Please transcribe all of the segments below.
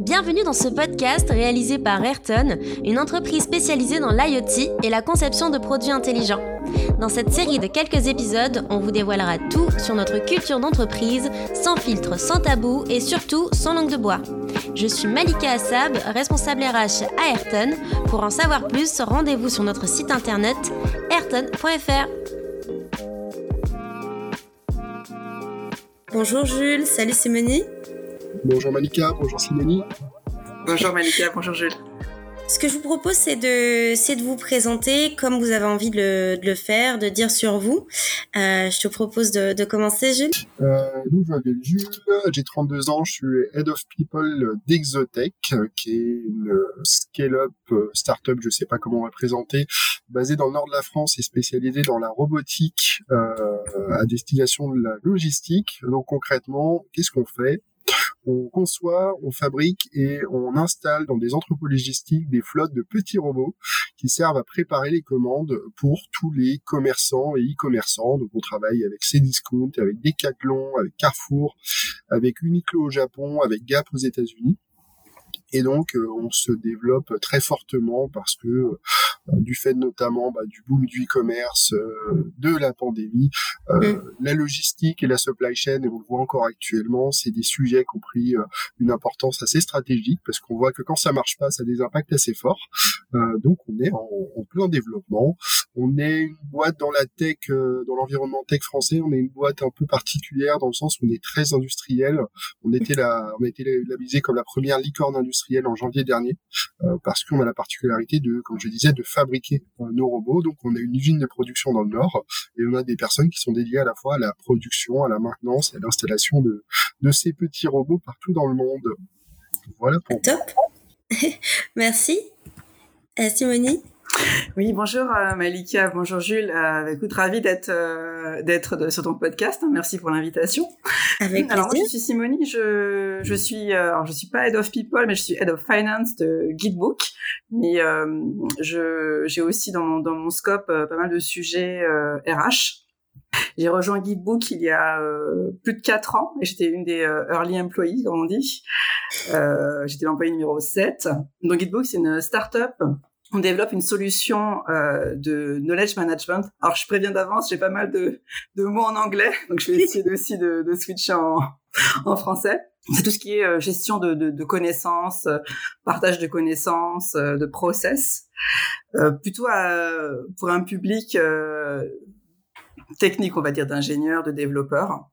Bienvenue dans ce podcast réalisé par Ayrton, une entreprise spécialisée dans l'IoT et la conception de produits intelligents. Dans cette série de quelques épisodes, on vous dévoilera tout sur notre culture d'entreprise, sans filtre, sans tabou et surtout sans langue de bois. Je suis Malika Assab, responsable RH à Ayrton. Pour en savoir plus, rendez-vous sur notre site internet ayrton.fr. Bonjour Jules, salut Simonie. Bonjour Malika, bonjour Simonie. Bonjour Malika, bonjour Jules. Ce que je vous propose, c'est de, c'est de vous présenter comme vous avez envie de le, de le faire, de dire sur vous. Euh, je te propose de, de commencer, Jules. Euh, donc, je m'appelle Jules, j'ai 32 ans, je suis Head of People d'Exotech, qui est une scale-up startup, je sais pas comment on va présenter, basée dans le nord de la France et spécialisée dans la robotique euh, à destination de la logistique. Donc, concrètement, qu'est-ce qu'on fait? On conçoit, on fabrique et on installe dans des entrepôts logistiques des flottes de petits robots qui servent à préparer les commandes pour tous les commerçants et e-commerçants. Donc on travaille avec Cdiscount, avec Decathlon, avec Carrefour, avec Uniqlo au Japon, avec Gap aux États-Unis. Et donc, euh, on se développe très fortement parce que, du fait notamment bah, du boom du e-commerce, euh, de la pandémie, mm. la logistique et la supply chain, et on le voit encore actuellement, c'est des sujets qui ont pris une importance assez stratégique parce qu'on voit que quand ça marche pas, ça a des impacts assez forts. donc, on est en, en, plein développement. On est une boîte dans la tech, dans l'environnement tech français. On est une boîte un peu particulière dans le sens où on est très industriel. On était là, on a été labellisé comme la première licorne industrielle en janvier dernier, euh, parce qu'on a la particularité de, comme je disais, de fabriquer euh, nos robots. Donc on a une usine de production dans le nord et on a des personnes qui sont dédiées à la fois à la production, à la maintenance et à l'installation de, ces petits robots partout dans le monde. Voilà pour Top. Merci. Euh, Simonie oui, bonjour euh, Malika, bonjour Jules. Euh, écoute, ravi d'être euh, d'être sur ton podcast. Hein. Merci pour l'invitation. Avec alors moi, je suis Simonie. Je je suis alors je suis pas head of people, mais je suis head of finance de Guidebook. Mais je j'ai aussi dans mon dans mon scope pas mal de sujets RH. J'ai rejoint Guidebook il y a plus de quatre ans et j'étais une des early employees, comme on dit. j'étais l'employé numéro 7. Donc Guidebook, c'est une start-up on développe une solution euh, de knowledge management. Alors, je préviens d'avance, j'ai pas mal de, de, mots en anglais, donc je vais essayer aussi de, de switcher en, en français. C'est tout ce qui est euh, gestion de, de, de connaissances, euh, partage de connaissances, euh, de process, plutôt pour un public technique, on va dire, d'ingénieurs, de développeurs.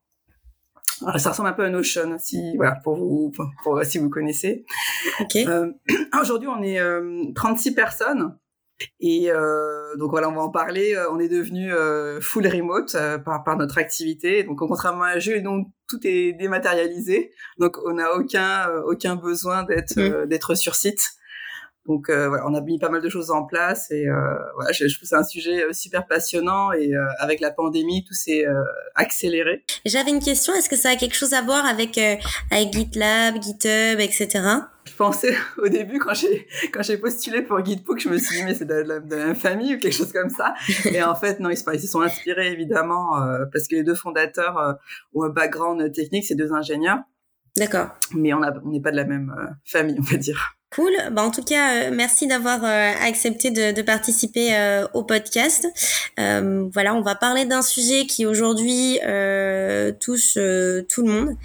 Alors, ça ressemble un peu à Notion, si voilà pour vous, pour, si vous connaissez. Ok. Euh, Aujourd'hui, on est euh, 36 personnes. Et euh, donc voilà, on va en parler. Euh, on est devenu euh, full remote euh, par, par notre activité. Donc contrairement à jeu, donc tout est dématérialisé. Donc on n'a aucun aucun besoin d'être mmh. d'être sur site. Donc euh, voilà, on a mis pas mal de choses en place et euh, voilà, je, je trouve c'est un sujet euh, super passionnant et euh, avec la pandémie, tout s'est euh, accéléré. J'avais une question, est-ce que ça a quelque chose à voir avec avec GitLab, GitHub, etc. Je pensais au début quand j'ai quand j'ai postulé pour Gitbook, je me suis dit mais c'est de, la, de la famille ou quelque chose comme ça. Et en fait non, ils se, ils se sont inspirés évidemment parce que les deux fondateurs ont un background technique, c'est deux ingénieurs. D'accord. Mais on a on n'est pas de la même famille, on va dire. Cool. Bah, en tout cas, euh, merci d'avoir euh, accepté de, de participer euh, au podcast. Euh, voilà, on va parler d'un sujet qui aujourd'hui touche tout le monde.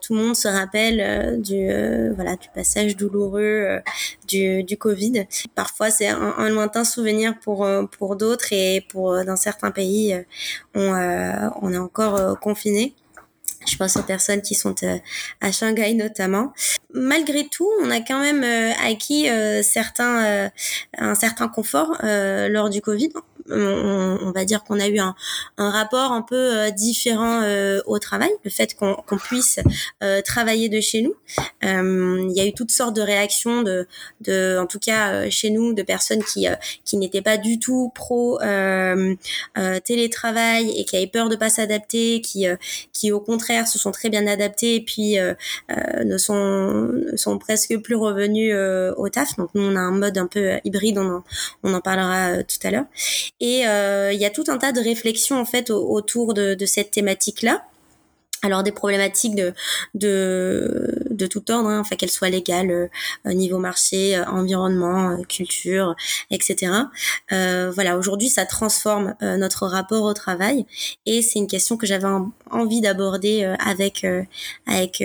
tout le monde se rappelle du voilà du passage douloureux du, du Covid. Parfois, c'est un, un, lointain souvenir pour pour d'autres et pour dans certains pays, on on est encore confiné. Je pense aux personnes qui sont euh, à Shanghai notamment. Malgré tout, on a quand même euh, acquis euh, certains, un certain confort lors du Covid on, on, va dire qu'on a eu un, un, rapport un peu euh, différent euh, au travail, le fait qu'on puisse euh, travailler de chez nous. il y a eu toutes sortes de réactions de, de en tout cas chez nous, de personnes qui qui n'étaient pas du tout pro télétravail et qui avaient peur de pas s'adapter, qui qui au contraire se sont très bien adaptés et puis ne sont ne sont presque plus revenus au taf. Donc nous on a un mode un peu hybride, on en, on en parlera tout à l'heure. Et euh, il y a tout un tas de réflexions en fait autour de, de cette thématique-là. Alors des problématiques de, de, de tout ordre, hein, enfin qu'elles soient légales, niveau marché, environnement, culture, etc. voilà, aujourd'hui, ça transforme notre rapport au travail et c'est une question que j'avais envie d'aborder avec avec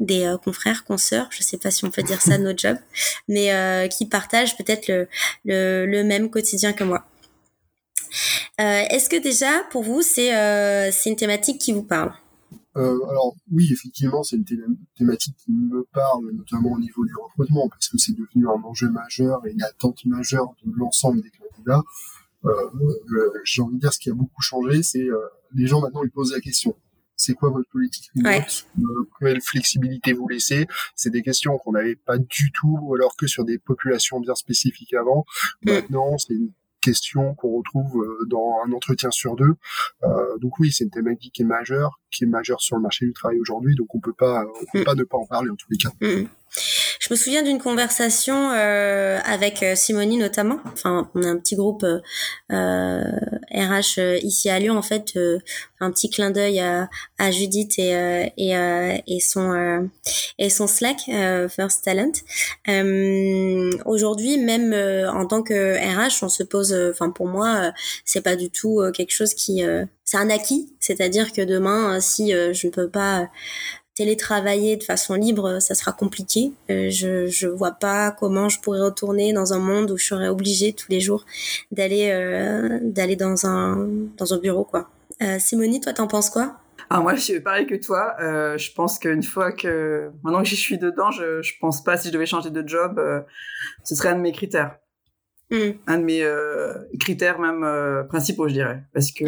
des euh, confrères, consoeurs, je sais pas si on peut dire ça de notre job, mais euh, qui partagent peut-être le, le, le, même quotidien que moi. Euh, Est-ce que déjà, pour vous, c'est euh, une thématique qui vous parle? Euh, alors oui, effectivement, c'est une thématique qui me parle, notamment au niveau du recrutement, parce que c'est devenu un enjeu majeur et une attente majeure de l'ensemble des candidats. Euh, J'ai envie de dire ce qui a beaucoup changé, c'est les gens maintenant ils posent la question c'est quoi votre politique euh, quelle flexibilité vous laissez? C'est des questions qu'on n'avait pas du tout, alors que sur des populations bien spécifiques avant. Mm. Maintenant, c'est une question qu'on retrouve euh, dans un entretien sur deux. Euh, donc oui, c'est une thématique qui est majeure, qui est majeure sur le marché du travail aujourd'hui, donc on peut pas, on peut mm. pas ne pas en parler en tous les cas. Je me souviens d'une conversation euh, avec euh, Simonie notamment. Enfin, on a un petit groupe euh, RH euh, ici à Lyon en fait. un petit clin d'œil à, à, Judith et et, et son et son Slack First Talent. Aujourd'hui, même en tant que RH, on se pose. Enfin, pour moi, c'est pas du tout quelque chose qui c'est un acquis, c'est-à-dire que demain, si je ne peux pas télétravailler de façon libre, ça sera compliqué. Euh, je je vois pas comment je pourrais retourner dans un monde où je serais obligée tous les jours d'aller euh, d'aller dans un dans un bureau quoi. Euh, Simonie, toi t'en penses quoi? Alors moi, je suis pareil que toi. Euh, je pense qu'une fois que maintenant que j'y suis dedans, je je pense pas si je devais changer de job, euh, ce serait un de mes critères. Hmm. Un de mes euh, critères même principaux, je dirais, parce que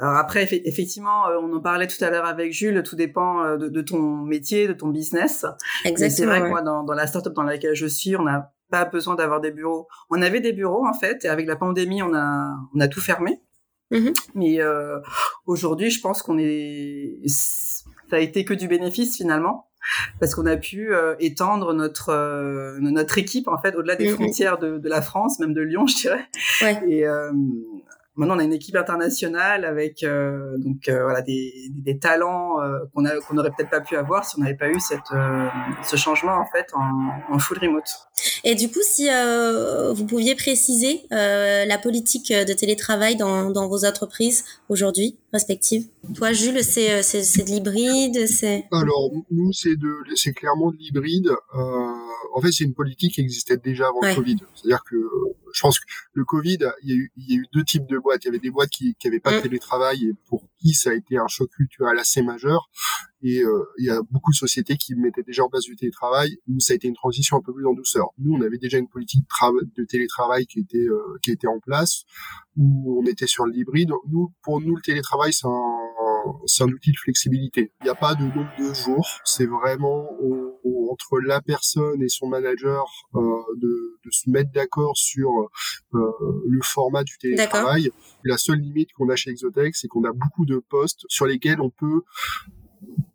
alors après, effectivement, euh, on en parlait tout à l'heure avec Jules, tout dépend euh, de, ton métier, de ton business. Exactement. C'est vrai que moi, dans, dans la startup dans laquelle je suis, on n'a pas besoin d'avoir des bureaux. On avait des bureaux en fait, et avec la pandémie, on a on a tout fermé. Mm-hmm. Mais euh, aujourd'hui, je pense qu'on est, ça a été que du bénéfice finalement parce qu'on a pu étendre notre notre équipe en fait au-delà des mm-hmm. frontières de, de, la France, même de Lyon, je dirais. Ouais. Et Maintenant, on a une équipe internationale avec euh, donc euh, voilà des, des, talents euh, qu'on a qu'on n'aurait peut-être pas pu avoir si on n'avait pas eu cette ce changement en fait en, en, full remote. Et du coup, si vous pouviez préciser la politique de télétravail dans, dans vos entreprises aujourd'hui respectives? Toi, Jules, c'est c'est c'est de l'hybride, c'est. Alors nous, c'est de c'est clairement de l'hybride. en fait, c'est une politique qui existait déjà avant le Covid. C'est-à-dire que je pense que le Covid, il y, a eu, il y a eu deux types de boîtes. Il y avait des boîtes qui n'avaient pas de mm. télétravail et pour qui ça a été un choc culturel assez majeur. Et euh, il y a beaucoup de sociétés qui mettaient déjà en place du télétravail où ça a été une transition un peu plus en douceur. Nous, on avait déjà une politique de télétravail qui était euh, qui était en place où on était sur l'hybride. Nous, pour nous, le télétravail, c'est un c'est un outil de flexibilité. Il n'y a pas de nombre de jours. C'est vraiment entre la personne et son manager euh, de, de, se mettre d'accord sur euh, le format du télétravail. La seule limite qu'on a chez Exotech, c'est qu'on a beaucoup de postes sur lesquels on peut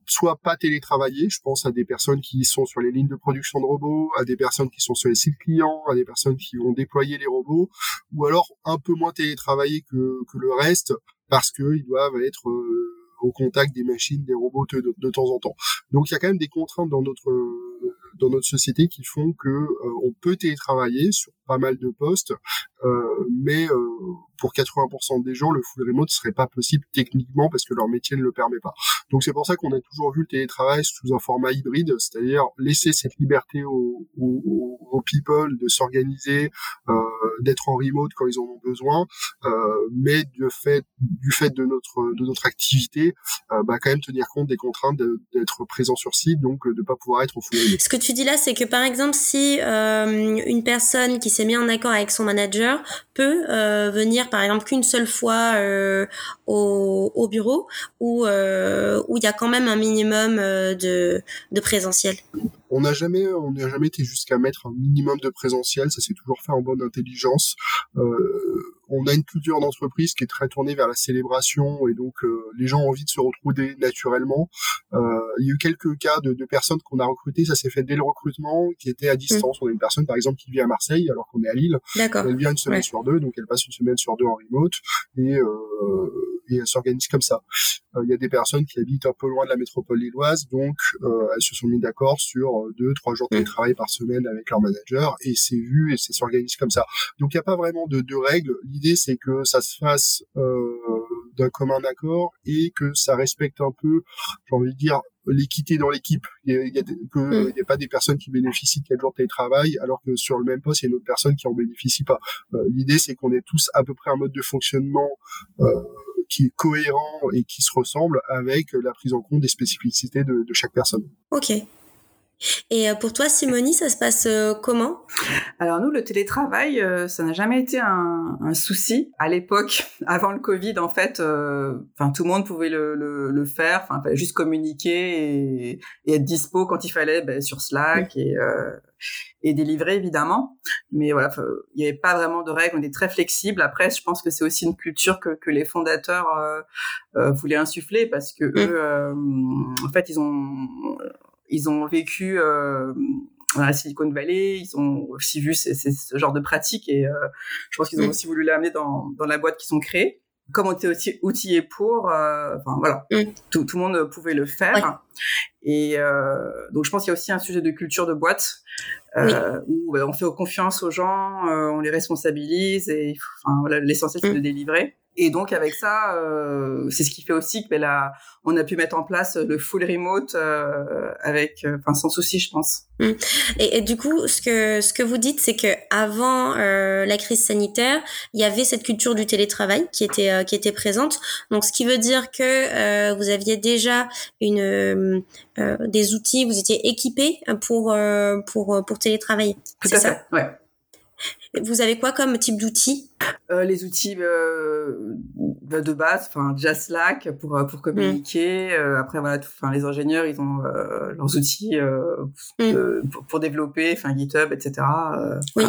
soit pas télétravailler, je pense à des personnes qui sont sur les lignes de production de robots, à des personnes qui sont sur les sites clients, à des personnes qui vont déployer les robots, ou alors un peu moins télétravailler que, que le reste parce qu'ils doivent être euh, au contact des machines, des robots de, temps en temps. Donc il y a quand même des contraintes dans notre dans notre société qui font que euh, on peut télétravailler sur pas mal de postes, euh, mais euh, pour 80% des gens, le full remote serait pas possible techniquement parce que leur métier ne le permet pas. Donc c'est pour ça qu'on a toujours vu le télétravail sous un format hybride, c'est-à-dire laisser cette liberté aux, aux, aux people de s'organiser, euh, d'être en remote quand ils en ont besoin, euh, mais du fait du fait de notre de notre activité, euh, bah quand même tenir compte des contraintes d'être présent sur site, donc de pas pouvoir être au full remote. Ce que tu dis là, c'est que par exemple si une personne qui s'est mis en accord avec son manager peut euh, par exemple qu'une seule fois euh, au, au, bureau ou euh, où il y a quand même un minimum euh, de, de présentiel? On n'a jamais jamais été jusqu'à mettre un minimum de présentiel. Ça s'est toujours fait en bonne intelligence on a une culture d'entreprise qui est très tournée vers la célébration et donc euh, les gens ont envie de se retrouver naturellement. Euh, il y a eu quelques cas de, de personnes qu'on a recrutées, ça s'est fait dès le recrutement, qui était à distance. On a une personne par exemple qui vit à Marseille alors qu'on est à Lille. Elle vient une semaine sur deux, donc elle passe une semaine sur deux en remote et euh, et elles s'organisent comme ça. Il y a des personnes qui habitent un peu loin de la métropole lilloise, donc elles se sont mis d'accord sur deux, trois jours de travail par semaine avec leur manager et c'est vu et ça s'organise comme ça. Donc il n'y a pas vraiment de, de règles. L'idée c'est que ça se fasse d'un commun accord et que ça respecte un peu, j'ai envie de dire, l'équité dans l'équipe. Il n'y a, mm. a, pas des personnes qui bénéficient de 4 jours de télétravail, alors que sur le même poste, il y a une autre personne qui en bénéficie pas. Euh, l'idée, c'est qu'on ait tous à peu près un mode de fonctionnement euh, qui est cohérent et qui se ressemble avec la prise en compte des spécificités de, chaque personne. Ok. Et euh, pour toi, Simonie, ça se passe euh, comment? Alors nous, le télétravail, euh, ça n'a jamais été un, un souci. À l'époque, avant le Covid, en fait, enfin tout le monde pouvait le, le, le faire. Enfin, fallait juste communiquer et, et, être dispo quand il fallait ben, sur Slack et et délivrer évidemment. Mais voilà, il n'y avait pas vraiment de règles, on était très flexible. Après, je pense que c'est aussi une culture que, que les fondateurs euh, voulaient insuffler parce que mmh. eux, en fait, ils ont ils ont vécu euh, dans la Silicon Valley, ils ont aussi vu ce genre de pratiques et euh, je pense qu'ils ont mm. aussi voulu l'amener dans, dans la boîte qu'ils ont créée. Comme on était aussi outillé pour, euh, enfin voilà, mm. tout, tout, le monde pouvait le faire. Et euh, donc je pense qu'il y a aussi un sujet de culture de boîte euh, où bah, on fait confiance aux gens, euh, on les responsabilise et enfin voilà, l'essentiel c'est mm. de délivrer. Et donc avec ça, euh, c'est ce qui fait aussi que ben, là, on a pu mettre en place le full remote euh, avec, euh, enfin sans souci, je pense. Mmh. Et, et, du coup, ce que ce que vous dites, c'est que avant euh, la crise sanitaire, il y avait cette culture du télétravail qui était euh, qui était présente. Donc, ce qui veut dire que vous aviez déjà une des outils, vous étiez équipé pour pour pour télétravailler. C'est ça? Ouais. Vous avez quoi comme type d'outils? Euh, Les outils euh, de base, enfin déjà Slack pour euh, pour communiquer. Mm. Après voilà, enfin les ingénieurs ils ont euh, leurs outils mm. pour, pour, développer, enfin GitHub, etc. oui.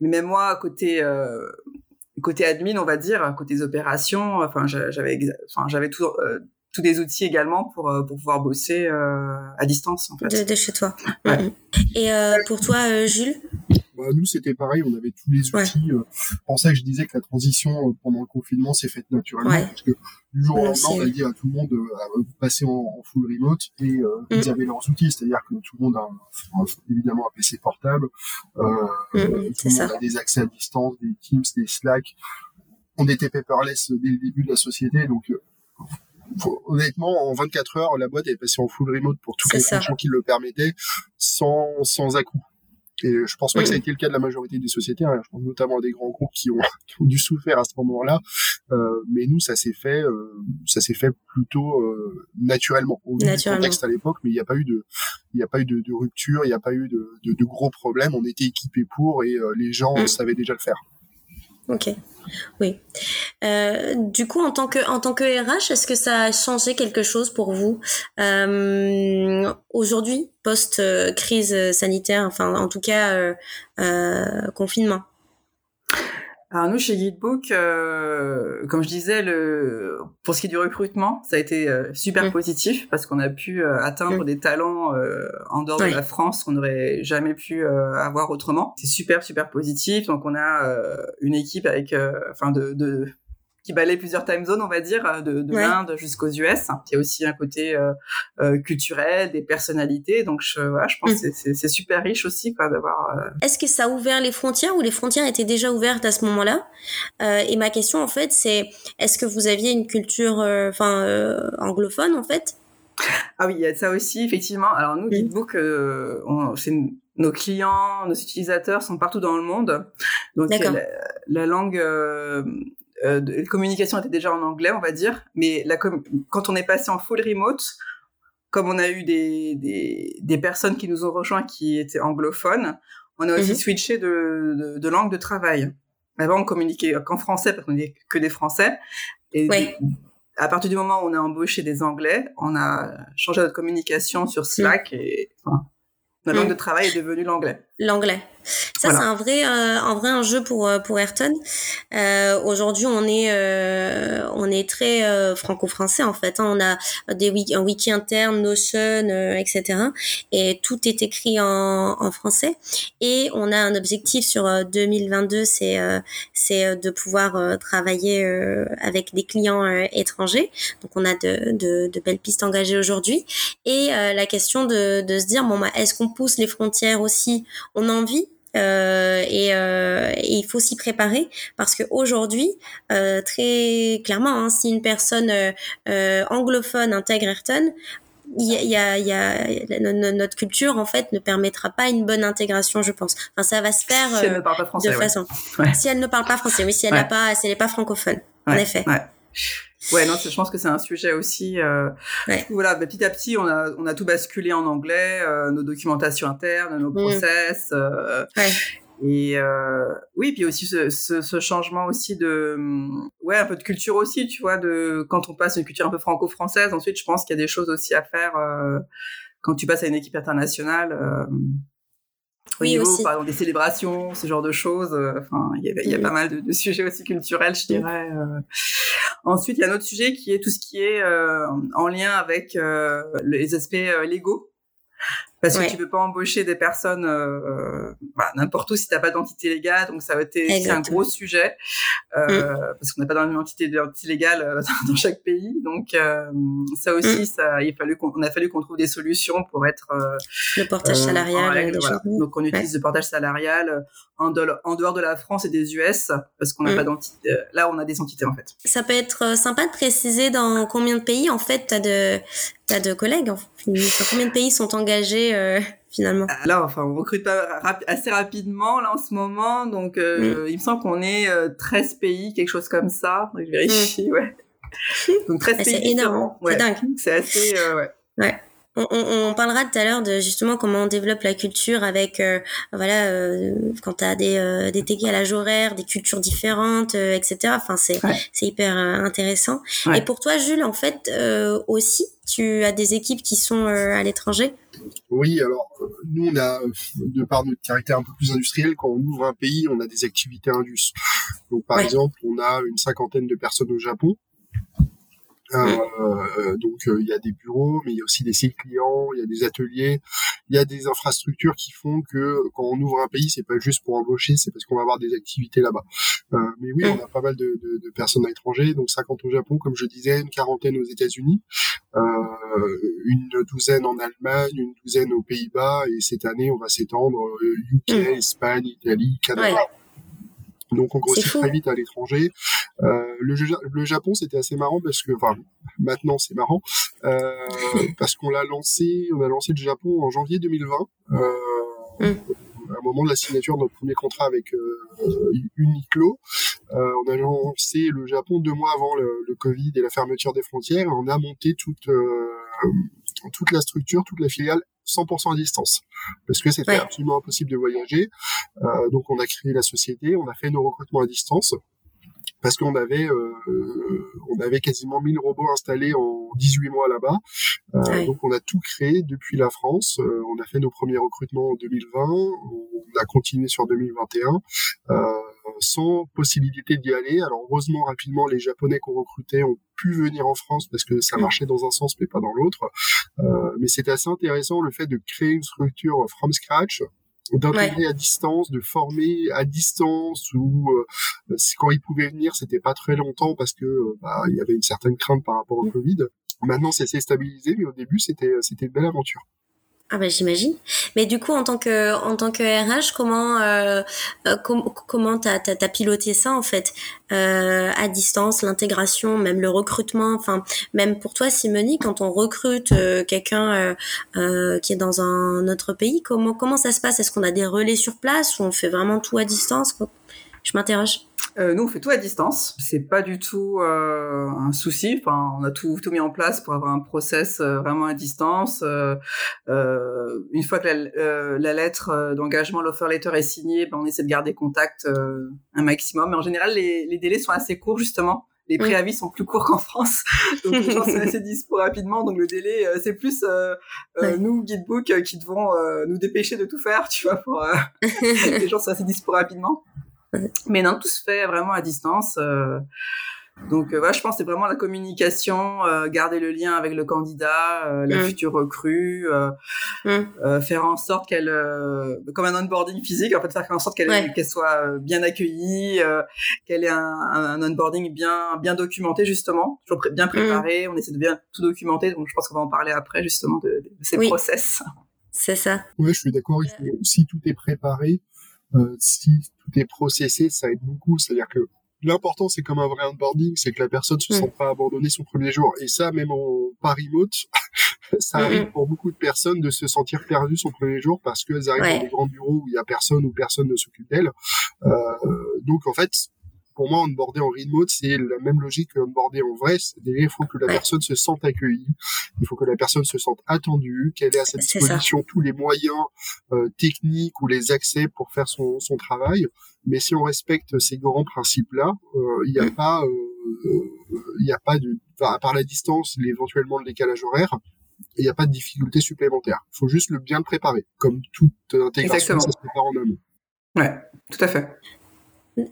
Mais même moi côté côté admin, on va dire, côté opérations, enfin j'avais enfin j'avais tout tous des outils également pour pour pouvoir bosser à distance en fait. De, chez toi. Ouais. Mm, Et pour toi, Jules? Bah, nous, c'était pareil, on avait tous les outils. Euh, c'est pour ça que je disais que la transition euh, pendant le confinement s'est faite naturellement, parce que du jour au lendemain, on a dit à tout le monde euh, passer en, en, full remote et euh, mm. ils avaient leurs outils, c'est-à-dire que tout le monde a évidemment un PC portable, euh, mm, tout le monde a des accès à distance, des Teams, des Slack. On était paperless dès le début de la société, donc honnêtement, en 24 heures, la boîte est passée en full remote pour toutes les fonctions qui le permettaient, sans, sans à-coup. Et je pense pas que ça a mm. été le cas de la majorité des sociétés. Hein. Je pense notamment à des grands groupes qui ont, qui ont dû souffrir à ce moment-là. Euh, mais nous, ça s'est fait, euh, ça s'est fait plutôt euh, naturellement au vu du contexte à l'époque. Mais il n'y a pas eu de, il n'y a pas eu de, de rupture, il n'y a pas eu de, de, de, gros problèmes. On était équipés pour et euh, les gens mm. savaient déjà le faire. Ok, oui. Euh, du coup, en tant que en tant que RH, est-ce que ça a changé quelque chose pour vous euh, aujourd'hui, post crise sanitaire, enfin en tout cas euh, confinement? Alors nous chez Guidebook, euh, comme je disais, le pour ce qui est du recrutement, ça a été euh, super mm. positif parce qu'on a pu euh, atteindre mm. des talents en dehors de la France qu'on n'aurait jamais pu avoir autrement. C'est super super positif. Donc on a une équipe avec, enfin de, de qui balaye plusieurs time zones, on va dire, euh, de, de l'Inde jusqu'aux US. Il y a aussi un côté euh, euh, culturel, des personnalités. Donc, je, voilà, je pense mm. que c'est super riche aussi quoi d'avoir. Est-ce que ça a ouvert les frontières ou les frontières étaient déjà ouvertes à ce moment-là? Et ma question, en fait, c'est est-ce que vous aviez une culture, enfin, anglophone, en fait? Ah oui, il y a ça aussi, effectivement. Alors nous, Gitbook, euh, c'est nos clients, nos utilisateurs sont partout dans le monde. Donc la, la, langue euh, euh, la communication était déjà en anglais, on va dire, mais la quand on est passé en full remote, comme on a eu des, des, des personnes qui nous ont rejoints qui étaient anglophones, on a aussi mhm. switché de, de, de, langue de travail. Avant, on communiquait qu'en français parce qu'on n'était que des Français. Et à partir du moment où on a embauché des Anglais, on a changé notre communication sur Slack et enfin, la langue de travail est devenue l'anglais. L'anglais. Ça, c'est un vrai, euh, un vrai enjeu pour euh, pour Ayrton. Euh, Aujourd'hui, on est euh, on est très euh, franco-français en fait. Hein. On a des wiki, un wiki interne, Notion, etc. Et tout est écrit en, en français. Et on a un objectif sur 2022, c'est c'est de pouvoir travailler avec des clients étrangers. Donc, on a de, de, de belles pistes engagées aujourd'hui. Et la question de, de se dire bon, bah, est-ce qu'on pousse les frontières aussi On a envie euh, et, euh, et, il faut s'y préparer parce que aujourd'hui, euh, très clairement, hein, si une personne euh, anglophone intègre Ayrton, il y a, il y a, notre culture en fait ne permettra pas une bonne intégration, je pense. Enfin, ça va se faire si elle ne parle pas français, de façon. Ouais. Si elle ne parle pas français, oui, si elle n'a pas, si elle n'est pas francophone, en effet. Ouais, non, je pense que c'est un sujet aussi. Euh, ouais. voilà, bah, petit à petit, on a, on a tout basculé en anglais, euh, nos documentations internes, nos mm. process. Euh, ouais. Et euh, oui, puis aussi ce, ce, ce, changement aussi de, ouais, un peu de culture aussi, tu vois, de quand on passe une culture un peu franco-française. Ensuite, je pense qu'il y a des choses aussi à faire euh, quand tu passes à une équipe internationale. Euh, au oui, niveau, aussi. par exemple, des célébrations, ce genre de choses. Euh, enfin, il y, a, y a pas mal de, de, sujets aussi culturels, je dirais. Euh. Ensuite, il y a un autre sujet qui est tout ce qui est euh, en lien avec euh, les aspects légaux parce que tu peux pas embaucher des personnes euh, bah, n'importe où si t'as pas d'entité légale donc ça va être c'est un gros sujet euh, mm. parce qu'on n'a pas d'entité d'entité légale euh, dans chaque pays donc euh, ça aussi mm. ça il a fallu qu'on a fallu qu'on trouve des solutions pour être euh, le portage salarial règle, voilà. donc on utilise ouais. le portage salarial en, en, dehors de la France et des US parce qu'on n'a mm. pas d'entité là on a des entités en fait ça peut être sympa de préciser dans combien de pays en fait t'as de t'as de collègues sur combien de pays sont engagés euh, finalement? Là, enfin, on recrute pas rap assez rapidement là en ce moment, donc euh, mm. il me semble qu'on est euh, 13 pays, quelque chose comme ça. Je vérifie, mm. ouais. Donc 13 pays. C'est énorme, ouais. c'est dingue. C'est assez, euh, ouais. Ouais. On, on, on, parlera tout à l'heure de justement comment on développe la culture avec euh, voilà euh, quand tu as des euh, des décalages horaires, des cultures différentes, etc. Enfin c'est ouais. c'est hyper intéressant. Ouais. Et pour toi Jules en fait aussi tu as des équipes qui sont à l'étranger? Oui, alors nous on a de par notre caractère un peu plus industriel quand on ouvre un pays, on a des activités indus. Donc par ouais. exemple, on a une cinquantaine de personnes au Japon euh, donc il y a des bureaux, mais il y a aussi des sites clients, il y a des ateliers, il y a des infrastructures qui font que quand on ouvre un pays, c'est pas juste pour embaucher, c'est parce qu'on va avoir des activités là-bas. Euh, mais oui, on a pas mal de, de, de, personnes à l'étranger, donc 50 au Japon, comme je disais, une quarantaine aux États-Unis, euh, une douzaine en Allemagne, une douzaine aux Pays-Bas, et cette année, on va s'étendre UK, mmh. Espagne, Italie, Canada. Ouais. Donc on grossit très vite à l'étranger. Euh, le, le, Japon c'était assez marrant parce que, enfin maintenant c'est marrant euh, parce qu'on l'a lancé, on a lancé le Japon en janvier 2020. Euh, mm. À un moment de la signature de notre premier contrat avec euh, Uniqlo, euh, on a lancé le Japon deux mois avant le, le, Covid et la fermeture des frontières. On a monté toute euh, toute la structure, toute la filiale 100% à distance parce que c'était ouais. absolument impossible de voyager. Euh, donc on a créé la société, on a fait nos recrutements à distance parce qu'on avait euh, on avait quasiment 1000 robots installés en 18 mois là-bas. Euh. Donc on a tout créé depuis la France. Euh, on a fait nos premiers recrutements en 2020, on a continué sur 2021 euh, sans possibilité d'y aller. Alors heureusement rapidement les Japonais qu'on recrutait ont pu venir en France parce que ça mm. marchait dans un sens mais pas dans l'autre. Euh, mais c'était assez intéressant le fait de créer une structure from scratch d'intégrer ouais. à distance, de former à distance ou euh, quand ils pouvaient venir, c'était pas très longtemps parce que bah, il y avait une certaine crainte par rapport au mm. Covid. Maintenant, c'est stabilisé, mais au début, c'était c'était une belle aventure. Ah bah j'imagine. Mais du coup en tant que en tant que RH, comment euh, euh, com comment t'as as, as, piloté ça en fait? Euh, à distance, l'intégration, même le recrutement, enfin même pour toi Simonie, quand on recrute euh, quelqu'un euh, euh, qui est dans un autre pays, comment comment ça se passe? Est-ce qu'on a des relais sur place ou on fait vraiment tout à distance? Je m'interroge. Euh, nous, on fait tout à distance. C'est pas du tout euh, un souci. Enfin, on a tout, tout mis en place pour avoir un process euh, vraiment à distance. Euh, euh, une fois que la, euh, la lettre d'engagement, l'offer letter est signée, ben, on essaie de garder contact un maximum. Mais en général, les, les, délais sont assez courts justement. les préavis sont plus courts qu'en France, donc les gens sont assez dispo rapidement, donc le délai, euh, c'est plus euh, euh nous, Guidebook, qui devons nous dépêcher de tout faire, tu vois, pour les gens sont assez dispo rapidement. Mais non, tout se fait vraiment à distance. Donc euh, voilà, je pense que c'est vraiment la communication, euh, garder le lien avec le candidat, euh, la mm. future recrue, mm. faire en sorte qu'elle, comme un onboarding physique, en fait faire en sorte qu'elle qu'elle soit bien accueillie, qu'elle ait un, un, onboarding bien bien documenté justement, toujours bien mm. préparé. On essaie de bien tout documenter, donc je pense qu'on va en parler après justement de, ces process. C'est ça. Oui, je suis d'accord. Si tout est préparé, si tout est processé, ça aide beaucoup. C'est-à-dire que l'important c'est comme un vrai onboarding, c'est que la personne se sente pas abandonnée son premier jour. Et ça, même en par remote, ça arrive pour beaucoup de personnes de se sentir perdues son premier jour parce qu'elles arrivent dans des grands bureaux où il y a personne ou personne ne s'occupe d'elles. Euh, donc en fait, pour moi, onboarder en remote, c'est la même logique que onboarder en vrai. C'est-à-dire, il faut que la personne se sente accueillie, il faut que la personne se sente attendue, qu'elle ait à sa disposition tous les moyens euh, techniques ou les accès pour faire son, son travail. Mais si on respecte ces grands principes-là, euh, il n'y a mm. pas, euh, il n'y a pas de, enfin, à part la distance, éventuellement le décalage horaire, il n'y a pas de difficulté supplémentaire. Il faut juste le bien le préparer, comme toute intégration, ça se prépare en amont. Ouais, tout à fait.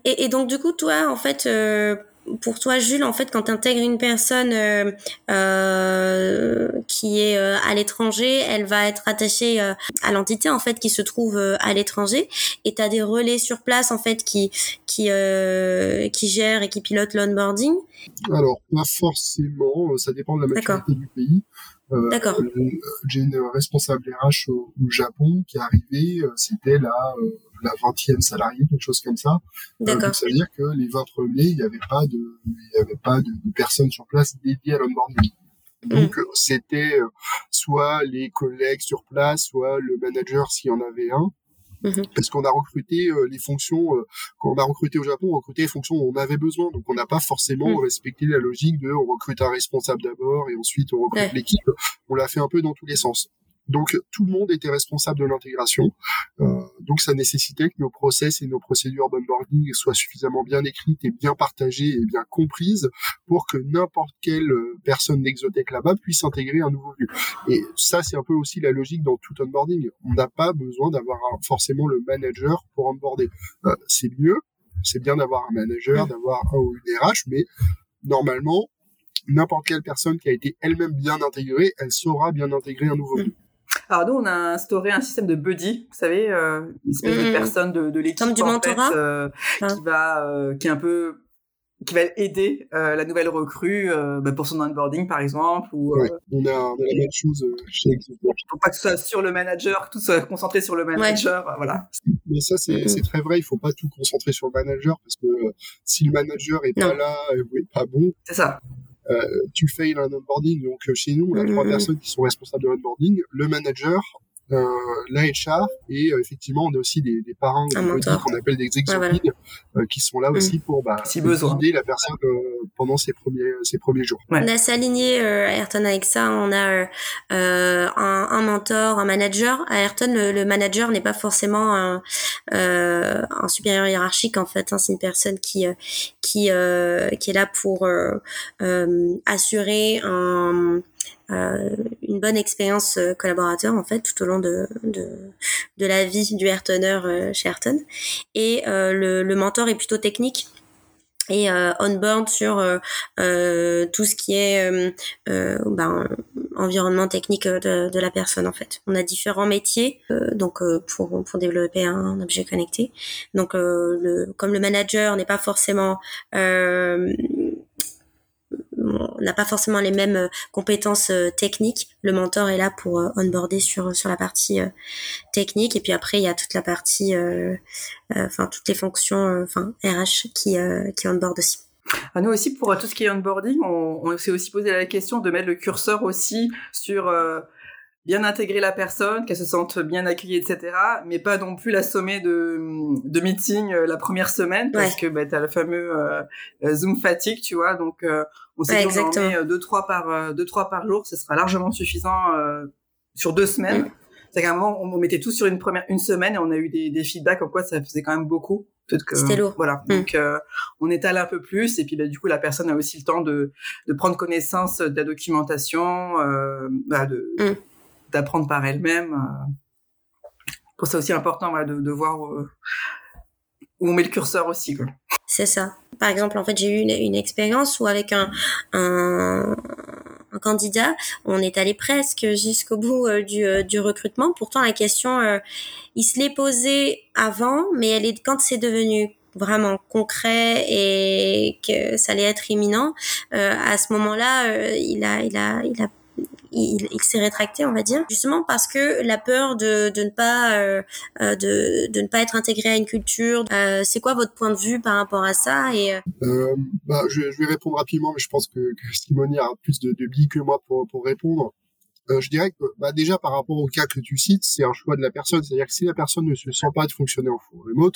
Et, et, donc du coup, toi, en fait, euh, pour toi, Jules, en fait, quand tu intègres une personne euh, euh, qui est à l'étranger, elle va être attachée à l'entité en fait qui se trouve à l'étranger, et tu as des relais sur place en fait qui qui qui gèrent et qui pilotent l'onboarding. Alors pas forcément, ça dépend de la maturité du pays. Euh, D'accord. J'ai une responsable RH au, au Japon qui est arrivée, c'était la la 20e salariée, quelque chose comme ça. Euh, D'accord. ça veut dire que les 20 premiers, il n'y avait pas de, il y avait pas de, personnes sur place dédiées à l'onboarding. Donc mm. c'était euh, soit les collègues sur place, soit le manager s'il y en avait un. Mm-hmm. Parce qu'on a recruté euh, les fonctions, quand on a recruté au Japon, on recrutait les fonctions où on avait besoin. Donc on n'a pas forcément mm. respecté la logique de on recrute un responsable d'abord et ensuite on recrute l'équipe. On l'a fait un peu dans tous les sens. Donc tout le monde était responsable de l'intégration. Euh, donc ça nécessitait que nos process et nos procédures d'onboarding soient suffisamment bien écrites et bien partagées et bien comprises pour que n'importe quelle euh, personne d'Exotech là-bas puisse intégrer un nouveau venu. Et ça c'est un peu aussi la logique dans tout onboarding. On n'a pas besoin d'avoir forcément le manager pour onboarder. Euh, c'est mieux, c'est bien d'avoir un manager, d'avoir un ou une RH, mais normalement n'importe quelle personne qui a été elle-même bien intégrée, elle saura bien intégrer un nouveau venu. Alors nous, on a instauré un système de buddy, vous savez, euh, une espèce de mm. personne de, de l'équipe du en fait, euh, ah. qui va, euh, qui est un peu qui va aider euh, la nouvelle recrue euh, bah, pour son onboarding par exemple ou ouais, on, a, on, a, la même chose chez. Pour pas que ce soit sur le manager, que tout soit concentré sur le manager, ouais. voilà. Mais ça c'est mm. très vrai, il faut pas tout concentrer sur le manager parce que si le manager est pas là, ou est pas bon, c'est ça. Euh, tu fais un onboarding. Donc euh, chez nous, on a trois mmh. personnes qui sont responsables de l'onboarding, le manager, euh, la HR et euh, effectivement on a aussi des, des parents qu'on appelle des exécutives euh, qui sont là mmh. aussi pour bah, si besoin. aider la personne pendant ses premiers ses premiers jours. Ouais. On a s'aligné à Ayrton avec ça. On a un, un, mentor, un manager. À Ayrton, le, le manager n'est pas forcément un, un, supérieur hiérarchique en fait. Hein. C'est une personne qui qui qui est là pour assurer un euh, une bonne expérience euh, collaborateur en fait tout au long de, de, de la vie du Ayrtonner euh, chez Ayrton. Et le, le mentor est plutôt technique et euh, on-board sur euh, tout ce qui est euh, ben, environnement technique de, de, la personne en fait. On a différents métiers donc pour pour développer un objet connecté. Donc le comme le manager n'est pas forcément on n'a pas forcément les mêmes euh, compétences euh, techniques. Le mentor est là pour euh, onboarder sur sur la partie technique et puis après il y a toute la partie, enfin toutes les fonctions, enfin RH qui qui onboard aussi. À nous aussi pour tout ce qui est onboarding, on, on s'est aussi posé la question de mettre le curseur aussi sur bien intégrer la personne, qu'elle se sente bien accueillie, etc. Mais pas non plus l'assommer de, de meeting euh, la première semaine parce que bah, t'as le fameux euh, euh, Zoom fatigue, tu vois. Donc on s'est dit on en met deux trois par deux trois par jour, ce sera largement suffisant sur deux semaines. Mm. C'est qu'à un moment on mettait tout sur une première une semaine et on a eu des, des feedbacks comme quoi ça faisait quand même beaucoup. c'était lourd. Voilà, mm. donc on étale un peu plus et puis bah, du coup la personne a aussi le temps de, de prendre connaissance de la documentation, bah, de mm. D'apprendre par elle-même. pour ça aussi important de, voir où on met le curseur aussi. C'est ça. Par exemple, en fait, j'ai eu une, expérience où avec un, candidat, on est allé presque jusqu'au bout euh, du, euh, recrutement. Pourtant, la question, euh, il se l'est posée avant, mais elle est quand c'est devenu vraiment concret et que ça allait être imminent, à ce moment-là, il a, il a, il a il, il s'est rétracté, on va dire, justement parce que la peur de, de ne pas euh, euh, de, de ne pas être intégré à une culture. Euh, c'est quoi votre point de vue par rapport à ça et euh, bah, je, je, vais répondre rapidement, mais je pense que, que Simone a plus de, de billes que moi pour, pour répondre. Euh, je dirais que bah, déjà par rapport au cas que tu cites, c'est un choix de la personne. C'est-à-dire que si la personne ne se sent pas de fonctionner en remote,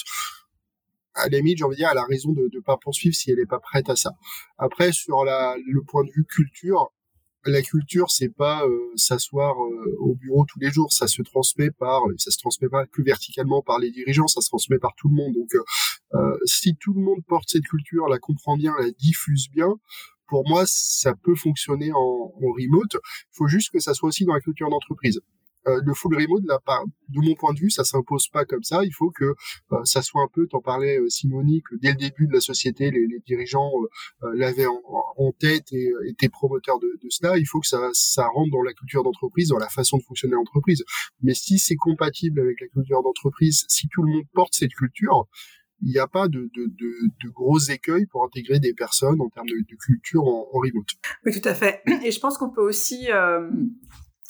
à la limite, j'ai envie de dire, elle a raison de ne pas poursuivre si elle n'est pas prête à ça. Après, sur la, le point de vue culture, la culture, c'est pas euh, s'asseoir euh, au bureau tous les jours. Ça se transmet par, ça se transmet pas que verticalement par les dirigeants, ça se transmet par tout le monde. Donc, euh, si tout le monde porte cette culture, la comprend bien, la diffuse bien, pour moi, ça peut fonctionner en, en remote. Il faut juste que ça soit aussi dans la culture d'entreprise. Euh, le full remote, là, de mon point de vue, ça s'impose pas comme ça. Il faut que euh, ça soit un peu, t'en parlais euh, Simonique, dès le début de la société, les, les dirigeants l'avaient en, en, tête et étaient promoteurs de, de, cela. Il faut que ça, ça rentre dans la culture d'entreprise, dans la façon de fonctionner l'entreprise. Mais si c'est compatible avec la culture d'entreprise, si tout le monde porte cette culture, il n'y a pas de, de, de, de, gros écueils pour intégrer des personnes en termes de, de culture en, en, remote. Oui, tout à fait. Et je pense qu'on peut aussi euh,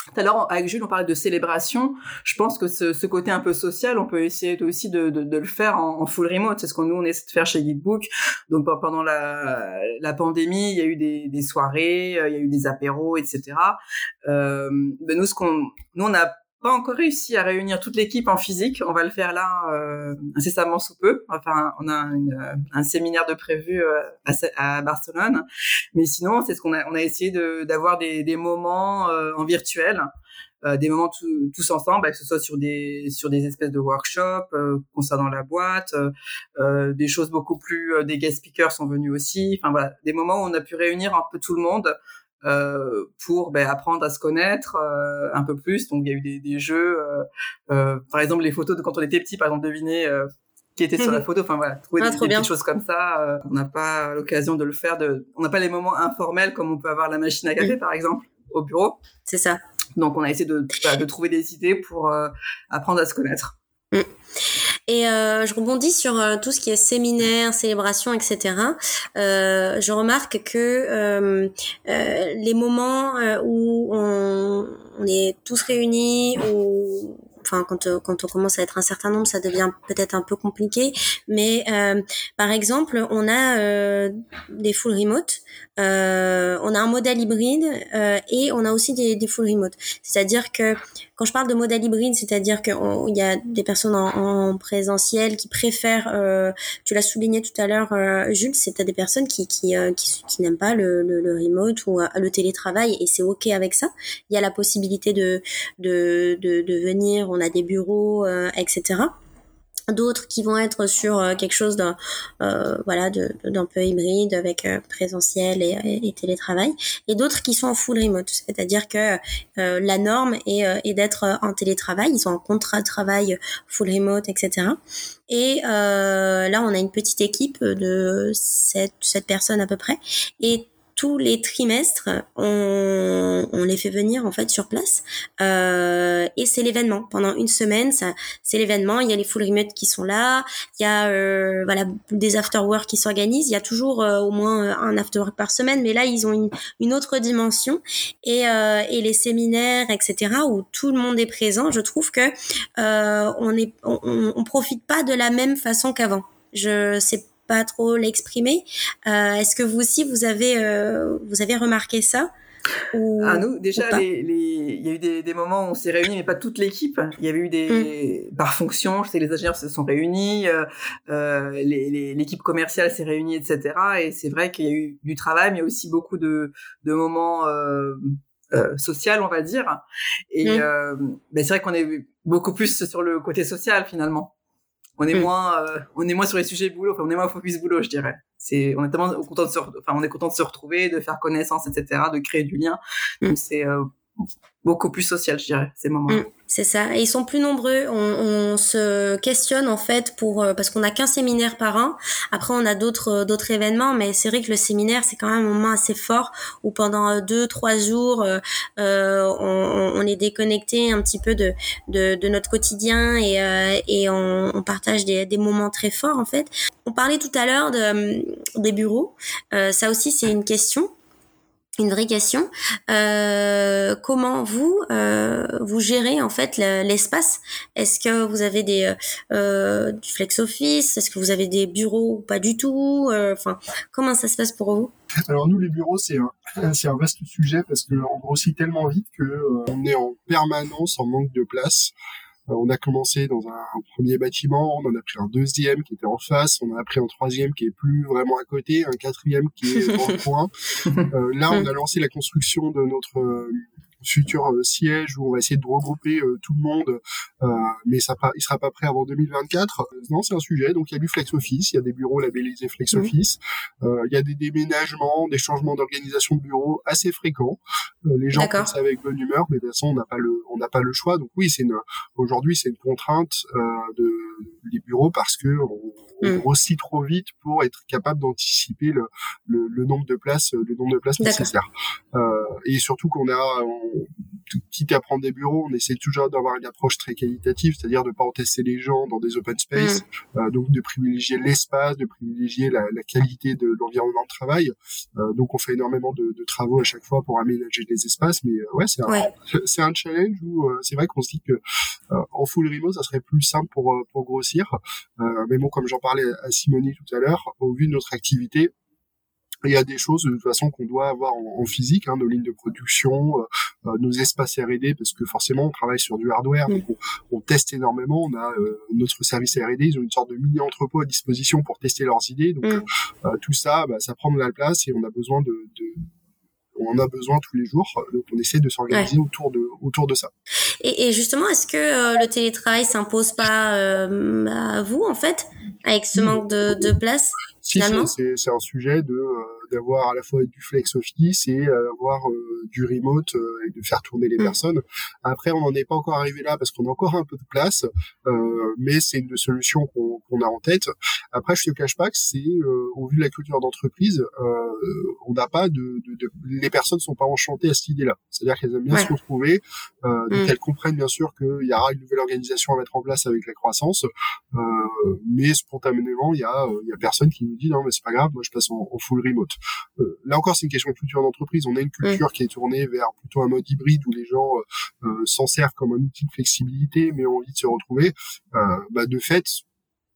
tout à l'heure, avec Jules, on parlait de célébration. Je pense que ce, ce, côté un peu social, on peut essayer aussi de, de, de le faire en, en, full remote. C'est ce qu'on nous on essaie de faire chez Geekbook. Donc pendant la, la pandémie, il y a eu des, des soirées, il y a eu des apéros, etc. Euh, ben nous, ce qu'on, nous on a pas encore réussi à réunir toute l'équipe en physique. On va le faire là euh, incessamment sous peu. Enfin, on a euh, un séminaire de prévu euh, à, Barcelone. Mais sinon, c'est ce qu'on a, on a essayé d'avoir des, des, moments euh, en virtuel. Euh, des moments tous ensemble, que ce soit sur des sur des espèces de workshops concernant la boîte, des choses beaucoup plus des guest speakers sont venus aussi. Enfin voilà, des moments où on a pu réunir un peu tout le monde euh, pour ben, apprendre à se connaître euh, un peu plus. Donc il y a eu des, des jeux, euh, euh par exemple les photos de quand on était petit, par exemple deviner euh, qui était sur la photo. Enfin voilà, trouver ah, des, des petites choses comme ça. on n'a pas l'occasion de le faire. De, on n'a pas les moments informels comme on peut avoir la machine à café par exemple au bureau. C'est ça. Donc on a essayé de, de trouver des idées pour apprendre à se connaître. Mm. Et euh, je rebondis sur euh, tout ce qui est séminaire, célébration, etc. Euh, je remarque que euh, euh, les moments où on, on, est tous réunis, où enfin quand on commence à être un certain nombre, ça devient peut-être un peu compliqué. Mais par exemple, on a des full remote euh, on a un modèle hybride euh, et on a aussi des, des full remote. C'est-à-dire que quand je parle de modèle hybride, c'est-à-dire qu'il y a des personnes en, présentiel qui préfèrent, euh, tu l'as souligné tout à l'heure, euh, Jules, c'est des personnes qui euh, n'aiment pas le, remote ou le télétravail et c'est ok avec ça. Il y a la possibilité de venir, on a des bureaux, etc d'autres qui vont être sur euh, quelque chose d'un euh, d'un peu hybride avec euh, présentiel et, télétravail. Et d'autres qui sont en full remote. C'est-à-dire que euh, la norme est, est d'être en télétravail. Ils ont un contrat de travail full remote etc et là on a une petite équipe de 7, 7 personnes à peu près. Et tous les trimestres, on, on, les fait venir en fait sur place euh, et c'est l'événement pendant une semaine. Ça, c'est l'événement. Il y a les full remote qui sont là. Il y a euh, voilà des after work qui s'organisent. Il y a toujours euh, au moins un after work par semaine, mais là ils ont une, autre dimension et, et les séminaires etc où tout le monde est présent. Je trouve que on est on, profite pas de la même façon qu'avant. Je sais pas trop l'exprimer. Euh, est-ce que vous aussi vous avez euh, vous avez remarqué ça ou, ah, nous, déjà, les, les... il y a eu des, des, moments où on s'est réunis, mais pas toute l'équipe. Il y avait eu des, mm. par fonction, je sais, les ingénieurs se sont réunis, euh, euh l'équipe commerciale s'est réunie, etc. Et c'est vrai qu'il y a eu du travail, mais aussi beaucoup de, de moments euh, euh, social, on va dire. Et mm. euh, ben c'est vrai qu'on est beaucoup plus sur le côté social finalement. On est mm. moins, on est moins sur les sujets boulot, enfin, on est moins focus boulot, je dirais. C'est, on est tellement content de se, enfin, on est content de se retrouver, de faire connaissance, etc., de créer du lien. Mm. Donc c'est beaucoup plus social, je dirais, ces moments. Mm, c'est ça. Et ils sont plus nombreux. On, se questionne en fait pour parce qu'on a qu'un séminaire par an. Après, on a d'autres d'autres événements, mais c'est vrai que le séminaire c'est quand même un moment assez fort où pendant deux trois jours euh, on, est déconnecté un petit peu de de, notre quotidien et euh, et on, partage des, des moments très forts en fait. On parlait tout à l'heure de, des bureaux. Euh, ça aussi c'est une question une vraie question. Euh, comment vous euh, vous gérez en fait l'espace? Est-ce que vous avez des euh, du flex office? Est-ce que vous avez des bureaux ou pas du tout? Euh, Enfin, comment ça se passe pour vous? Alors nous les bureaux c'est un un vaste sujet parce que on grossit tellement vite que euh, on est en permanence en manque de place. Euh, on a commencé dans un, premier bâtiment, on en a pris un deuxième qui était en face, on en a pris un troisième qui est plus vraiment à côté, un quatrième qui est le coin. Euh, là, on a lancé la construction de notre euh, futur euh, siège où on va essayer de regrouper euh, tout le monde, euh, mais ça pas, il sera pas prêt avant 2024. Non, c'est un sujet. Donc il y a du flex office, il y a des bureaux labellisés flex office, il y a des déménagements, des changements d'organisation de bureaux assez fréquents. les gens pensent avec bonne humeur, mais de toute façon on n'a pas le, on n'a pas le choix. Donc oui, c'est une, aujourd'hui c'est une contrainte de des bureaux parce que on, on mm. grossit trop vite pour être capable d'anticiper le, le, le, nombre de places, le nombre de places nécessaires. Euh, et surtout qu'on a, on, quitte à prendre des bureaux, on essaie toujours d'avoir une approche très qualitative, c'est-à-dire de pas tester les gens dans des open space, mm. euh, donc de privilégier l'espace, de privilégier la, la qualité de, l'environnement de travail. Euh, donc on fait énormément de, de, travaux à chaque fois pour aménager les espaces, mais euh, ouais, c'est un, c'est un challenge où euh, c'est vrai qu'on se dit que euh, en full remote, ça serait plus simple pour pour grossir. Mais bon, comme j'en parlais à Simonie tout à l'heure, au vu de notre activité, il y a des choses de toute façon qu'on doit avoir en, physique, hein, nos lignes de production, euh, euh, nos espaces R&D, parce que forcément on travaille sur du hardware, donc on, teste énormément. On a euh, notre service R&D, ils ont une sorte de mini entrepôt à disposition pour tester leurs idées. Donc mm. tout ça, bah, ça prend de la place et on a besoin de, de on en a besoin tous les jours, donc on essaie de s'organiser autour de autour de ça. Et, et justement, est-ce que le télétravail s'impose pas à vous en fait, avec ce manque de, de place si, c'est un sujet de euh, d'avoir à la fois du flex office et euh, avoir euh, du remote et de faire tourner les mm. personnes. Après, on n'en est pas encore arrivé là parce qu'on a encore un peu de place, mais c'est une solution qu'on a en tête. Après, je te cache pas que c'est au vu de la culture d'entreprise, on n'a pas de, de, de, les personnes sont pas enchantées à cette idée-là. C'est-à-dire qu'elles aiment bien se retrouver, donc mm. elles comprennent bien sûr qu'il y aura une nouvelle organisation à mettre en place avec la croissance, mais spontanément, il y a il y a personne qui nous dit non mais c'est pas grave, moi je passe en, full remote. Euh, là encore c'est une question de culture d'entreprise. On a une culture qui est tournée vers plutôt un mode hybride où les gens euh, euh, s'en servent comme un outil de flexibilité, mais ont envie de se retrouver. bah, de fait,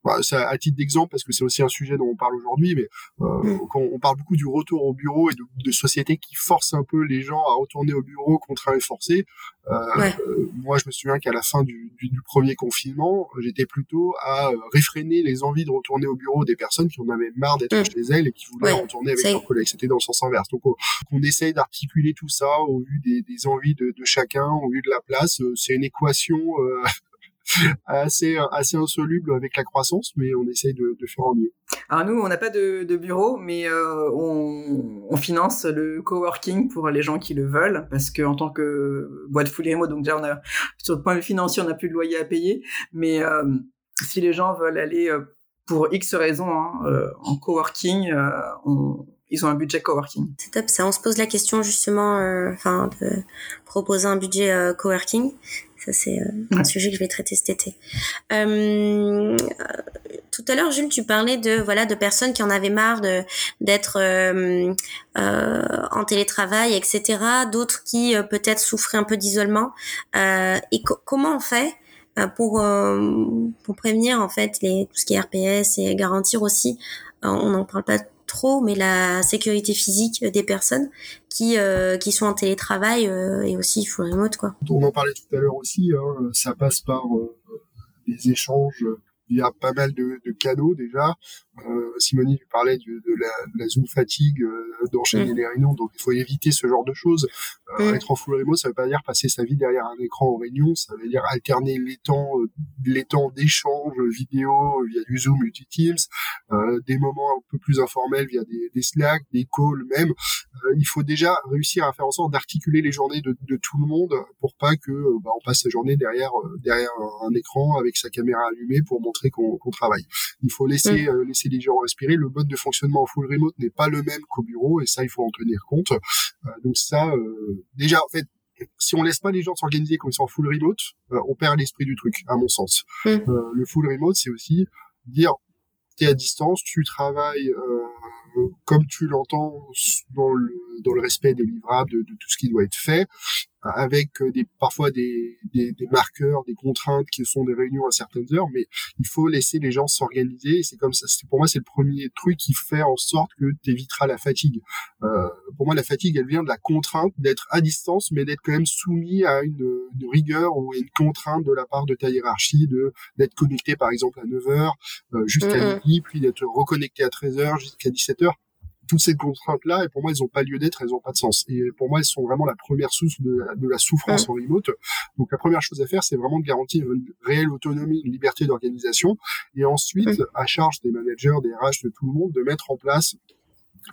bah, ça, à titre d'exemple, parce que c'est aussi un sujet dont on parle aujourd'hui, mais euh, mm. quand on parle beaucoup du retour au bureau et de, de, sociétés qui forcent un peu les gens à retourner au bureau contraint et forcé, euh, euh, moi je me souviens qu'à la fin du, du, du premier confinement, j'étais plutôt à réfréner les envies de retourner au bureau des personnes qui en avaient marre d'être mm. chez elles et qui voulaient retourner avec leurs collègues. C'était dans le sens inverse. Donc on, on essaye d'articuler tout ça au vu des, des envies de, de, chacun, au vu de la place. C'est une équation assez assez insoluble avec la croissance, mais on essaye de, de faire en mieux. Alors nous, on n'a pas de, de, bureau, mais euh, on, on, finance le coworking pour les gens qui le veulent, parce que en tant que boîte full remote, donc déjà on a sur le point financier, on n'a plus de loyer à payer, mais euh, si les gens veulent aller euh, pour X raisons hein, euh, en coworking, on, ils ont un budget coworking. C'est top ça. On se pose la question justement, enfin, de proposer un budget coworking. Ça, c'est euh, un sujet que je vais traiter cet été. Euh, tout à l'heure, Jules, tu parlais de voilà de personnes qui en avaient marre de d'être euh, en télétravail, etc. D'autres qui peut-être souffraient un peu d'isolement. et comment on fait pour pour prévenir en fait les tout ce qui est RPS et garantir aussi on n'en parle pas mais la sécurité physique des personnes qui euh, qui sont en télétravail euh, et aussi full remote quoi. On en parlait tout à l'heure aussi, hein, ça passe par euh, des échanges via pas mal de, de canaux déjà. Euh, Simonie parlait de, de, la, la, Zoom fatigue, euh, d'enchaîner mm. les réunions, donc il faut éviter ce genre de choses. Euh, mm. Être en full remote, ça veut pas dire passer sa vie derrière un écran en réunion, ça veut dire alterner les temps, euh, les temps d'échange vidéo via du Zoom ou du Teams, des moments un peu plus informels via des, des Slack, des calls même. il faut déjà réussir à faire en sorte d'articuler les journées de, de, tout le monde pour pas que bah, on passe sa journée derrière derrière un écran avec sa caméra allumée pour montrer qu'on travaille. Il faut laisser mm. laisser les gens respirer. Le mode de fonctionnement en full remote n'est pas le même qu'au bureau et ça, il faut en tenir compte. Euh, donc ça, euh, déjà, en fait, si on laisse pas les gens s'organiser comme ils sont en full remote, euh, on perd l'esprit du truc, à mon sens. Mm. le full remote, c'est aussi dire, tu es à distance, tu travailles comme tu l'entends dans le, dans le respect des livrables, de, tout ce qui doit être fait, avec euh, des, parfois des, des, des, marqueurs, des contraintes qui sont des réunions à certaines heures, mais il faut laisser les gens s'organiser. C'est comme ça. Pour moi, c'est le premier truc qui fait en sorte que tu éviteras la fatigue. Euh, pour moi, la fatigue, elle vient de la contrainte d'être à distance, mais d'être quand même soumis à une, une, rigueur ou une contrainte de la part de ta hiérarchie, de d'être connecté par exemple à 9 heures euh, jusqu'à midi, puis d'être reconnecté à 13 heures jusqu'à 17 heures toutes ces contraintes-là, et pour moi, elles n'ont pas lieu d'être, elles n'ont pas de sens. Et pour moi, elles sont vraiment la première source de, la souffrance en remote. Donc la première chose à faire, c'est vraiment de garantir une réelle autonomie, une liberté d'organisation, et ensuite, à charge des managers, des RH, de tout le monde, de mettre en place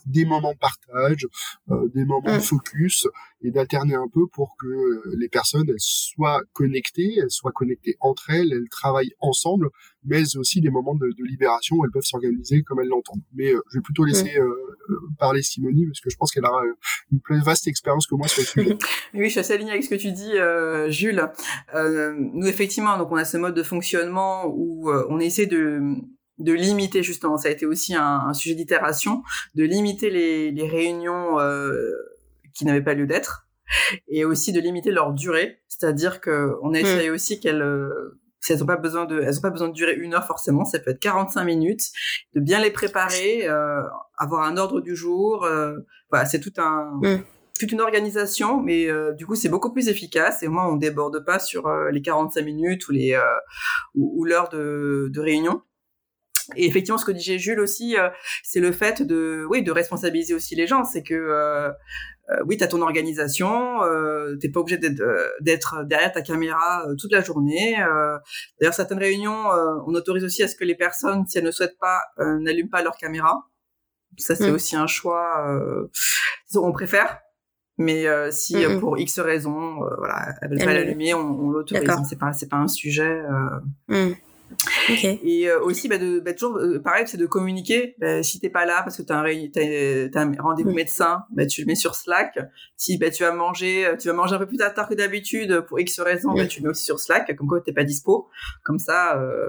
des moments de partage, euh, des moments de focus et d'alterner un peu pour que euh, les personnes elles soient connectées, elles soient connectées entre elles, elles travaillent ensemble, mais aussi des moments de, de libération où elles peuvent s'organiser comme elles l'entendent. Mais euh, je vais plutôt laisser parler Simonie parce que je pense qu'elle a une plus vaste expérience que moi sur le sujet. oui, je suis assez alignée avec ce que tu dis, Jules. nous effectivement, donc on a ce mode de fonctionnement où on essaie de de limiter justement, ça a été aussi un, sujet d'itération, de limiter les, les réunions euh, qui n'avaient pas lieu d'être, et aussi de limiter leur durée, c'est-à-dire que on a hmm. essayé aussi qu'elles euh, elles n'ont pas besoin de, elles ont pas besoin de durer une heure forcément, ça peut être 45 minutes, de bien les préparer, euh, avoir un ordre du jour, euh, voilà, c'est tout un, hmm. toute une organisation, mais euh, du coup c'est beaucoup plus efficace et au moins on déborde pas sur les 45 minutes ou les ou, ou l'heure de, de réunion. Et effectivement, ce que disait Jules aussi, euh, c'est le fait de, oui, de responsabiliser aussi les gens. C'est que, euh, euh oui, tu as ton organisation, euh, t'es pas obligé d'être derrière ta caméra toute la journée. D'ailleurs, certaines réunions, on autorise aussi à ce que les personnes, si elles ne souhaitent pas, n'allument pas leur caméra. Ça, c'est mm. aussi un choix. on préfère. Mais si mm, mm. pour X raisons, voilà, elles veulent pas l'allumer, on, on l'autorise. C'est pas, c'est pas un sujet. Et euh, aussi, bah, de, bah, toujours, euh, pareil, c'est de communiquer. Bah, si t'es pas là parce que t'as un, as, un rendez-vous médecin, bah, tu le mets sur Slack. Si bah, tu vas manger, euh, tu vas manger un peu plus tard que d'habitude pour X raison, bah, tu le mets aussi sur Slack, comme quoi t'es pas dispo. Comme ça, euh,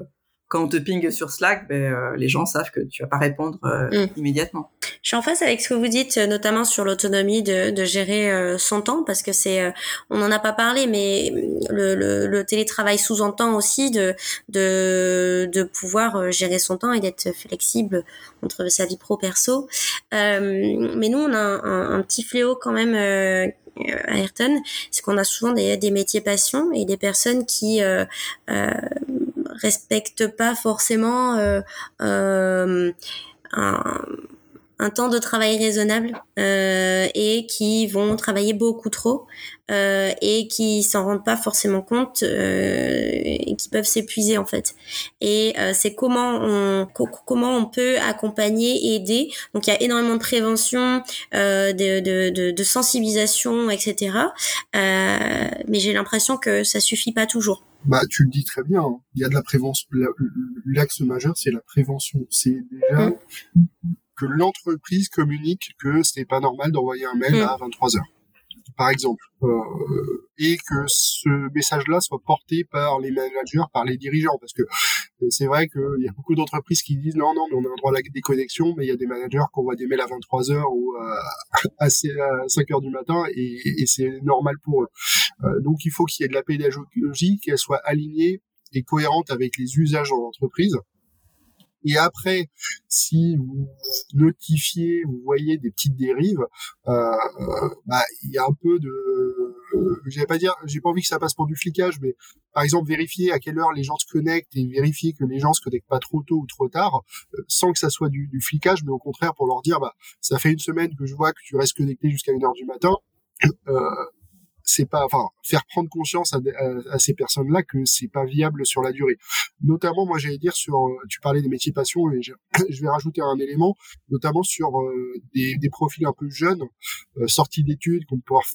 quand on te ping sur Slack, ben, euh, les gens savent que tu vas pas répondre euh, mm. immédiatement. Je suis en face avec ce que vous dites, euh, notamment sur l'autonomie de, de, gérer son temps, parce que c'est, on n'en a pas parlé, mais le, le, le télétravail sous-entend aussi de, de, de pouvoir gérer son temps et d'être flexible entre sa vie pro perso. mais nous, on a un, un, petit fléau quand même à Ayrton, c'est qu'on a souvent des, des métiers passion et des personnes qui euh, euh, respectent pas forcément euh, euh, un, un temps de travail raisonnable euh, et qui vont travailler beaucoup trop euh, et qui s'en rendent pas forcément compte euh, et qui peuvent s'épuiser en fait. Et c'est comment on comment on peut accompagner, aider. Donc il y a énormément de prévention, de, de, de, de, sensibilisation, etc. Mais j'ai l'impression que ça suffit pas toujours. Bah, tu le dis très bien. Hein. Il y a de la prévention. L'axe majeur, c'est la prévention. C'est déjà mmh que l'entreprise communique que c'est pas normal d'envoyer un mail mm. à 23 heures, par exemple, euh, et que ce message-là soit porté par les managers, par les dirigeants, parce que c'est vrai qu'il y a beaucoup d'entreprises qui disent non, non, mais on a un droit à la déconnexion, mais il y a des managers qui envoient des mails à 23 heures ou à, 5 heures du matin, et, et c'est normal pour eux. Euh, donc il faut qu'il y ait de la pédagogie, qu'elle soit alignée et cohérente avec les usages dans l'entreprise et après, si vous notifiez, vous voyez des petites dérives, euh, bah, il y a un peu de euh, pas dire, j'ai pas envie que ça passe pour du flicage, mais par exemple vérifier à quelle heure les gens se connectent et vérifier que les gens se connectent pas trop tôt ou trop tard, euh, sans que ça soit du, du, flicage, mais au contraire pour leur dire, bah ça fait une semaine que je vois que tu restes connecté jusqu'à une heure du matin. Euh, c'est pas, enfin, faire prendre conscience à, ces personnes-là que c'est pas viable sur la durée. Notamment, moi, j'allais dire sur, euh, tu parlais des métiers passion et je, vais rajouter un élément, notamment sur euh, des, des, profils un peu jeunes, euh, sortis d'études, qu'on peut pouvoir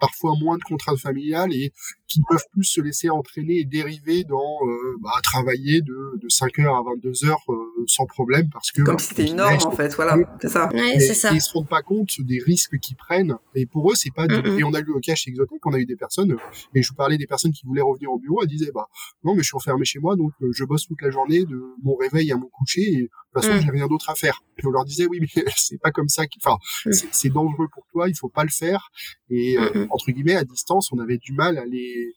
parfois moins de contraintes familiales et qui peuvent plus se laisser entraîner et dériver dans euh, bah, travailler de, de 5h à 22h euh, sans problème parce que comme si c'était une norme en fait voilà c'est ça. Ouais, c'est ça. et ils se rendent pas compte des risques qu'ils prennent et pour eux c'est pas du... et on a eu au cas chez Exotech on a eu des personnes et je vous parlais des personnes qui voulaient revenir au bureau elles disaient bah non mais je suis enfermé chez moi donc euh, je bosse toute la journée de mon réveil à mon coucher et toute façon mm. j'ai rien d'autre à faire et on leur disait oui mais c'est pas comme ça enfin mm. c'est dangereux pour toi il faut pas le faire et euh, entre guillemets à distance on avait du mal à les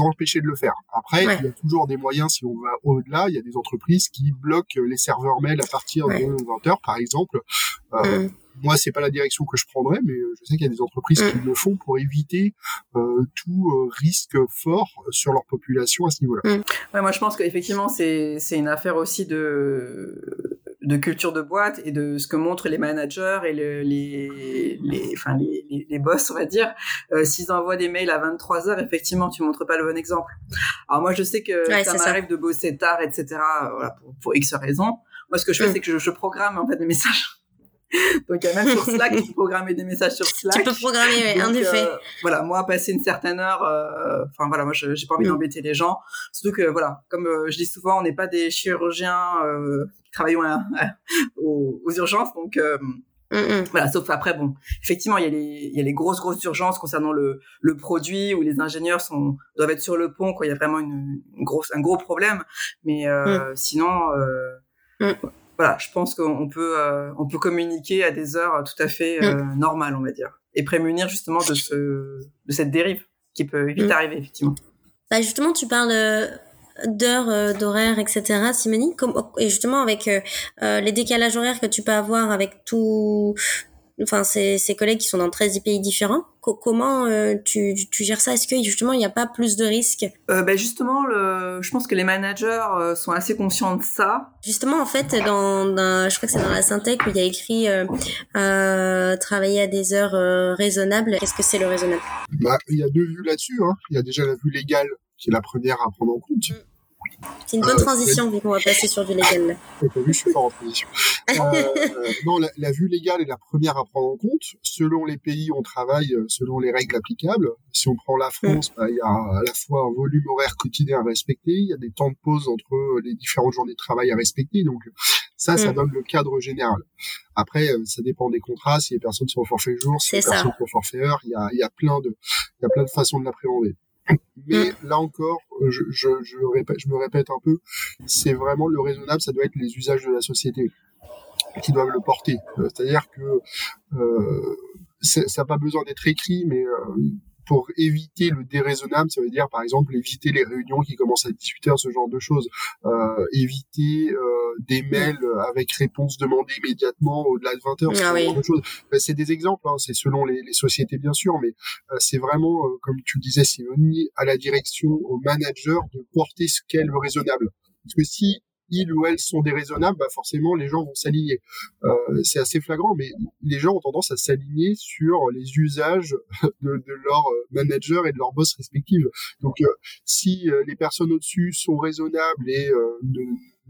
empêcher de le faire. Après, il y a toujours des moyens, si on va au-delà, il y a des entreprises qui bloquent les serveurs mail à partir de 20h, par exemple. Euh, mm. Moi, c'est pas la direction que je prendrais, mais je sais qu'il y a des entreprises qui mm. le font pour éviter euh, tout euh, risque fort sur leur population à ce niveau-là. Mm. Ouais, moi, je pense qu'effectivement, c'est c'est une affaire aussi de de culture de boîte et de ce que montrent les managers et le, les, les, enfin les, les, les, boss, on va dire. Euh, S'ils envoient des mails à 23 heures, effectivement, tu montres pas le bon exemple. Alors moi, je sais que ça m'arrive de bosser tard, etc. Voilà, pour, pour X raisons. Moi, ce que je fais, mm. c'est que je, je, programme en fait mes messages. Donc, même sur Slack, tu peux programmer des messages sur Slack. Tu peux programmer, Donc, en effet. Euh, voilà, moi, passer une certaine heure, euh, enfin voilà, moi, j'ai pas envie mm. d'embêter les gens. Surtout que, voilà, comme euh, je dis souvent, on n'est pas des chirurgiens euh, qui travaillent aux, aux, urgences, donc. Mm -mm. Voilà, sauf après, bon, effectivement, il y a les, il y a les grosses, grosses urgences concernant le, le produit où les ingénieurs sont, doivent être sur le pont quand il y a vraiment une, une grosse, un gros problème. Mais euh, mm. sinon, euh, voilà, je pense qu'on peut, euh, on peut communiquer à des heures tout à fait euh, normales, on va dire, et prémunir justement de ce, de cette dérive qui peut vite arriver, effectivement. Bah justement, tu parles d'heures euh, d'horaire, etc. Simoni, et justement avec euh, les décalages horaires que tu peux avoir avec tout, enfin ces, ces collègues qui sont dans 13 pays différents. Co comment euh, tu, tu, gères ça? Est-ce que justement il n'y a pas plus de risques? Euh, ben Justement, le, je pense que les managers euh, sont assez conscients de ça. Justement, en fait, dans, dans je crois que c'est dans la Syntec où il y a écrit euh, euh, travailler à des heures raisonnables. Qu'est-ce que c'est le raisonnable? Bah, Il y a deux vues là-dessus. Hein. Il y a déjà la vue légale qui est la première à prendre en compte. C'est une bonne euh, transition vu qu'on va passer sur du légal. T'as vu, je suis fort en transition. Euh, non, la, la, vue légale est la première à prendre en compte. Selon les pays, on travaille euh, selon les règles applicables. Si on prend la France, bah, il y a à la fois un volume horaire quotidien à respecter, il y a des temps de pause entre les différentes journées de travail à respecter. Donc ça, ça mm. donne le cadre général. Après, ça dépend des contrats, si les personnes sont au forfait jour, si les personnes sont au forfait heure, il y a, y a plein de, il y a plein de façons de l'appréhender. Mais mm. là encore, je, je, je, répète, je me répète un peu, c'est vraiment le raisonnable, ça doit être les usages de la société qui doivent le porter. Euh, c'est-à-dire que euh, ça n'a pas besoin d'être écrit, mais euh, pour éviter le déraisonnable, ça veut dire par exemple éviter les réunions qui commencent à 18h, ce genre de choses, euh, éviter euh, des mails avec réponse demandée immédiatement au-delà de 20h, ce ah genre de choses. Ben, c'est des exemples, hein, c'est selon les, les, sociétés bien sûr, mais euh, c'est vraiment, euh, comme tu le disais Simoni, à la direction, au manager de porter ce qu'est le raisonnable. Parce que si ils ou elles sont déraisonnables, bah forcément les gens vont s'aligner. Euh, c'est assez flagrant, mais les gens ont tendance à s'aligner sur les usages de, de leur euh, manager et de leur boss respectifs. Donc euh, si euh, les personnes au-dessus sont raisonnables et euh,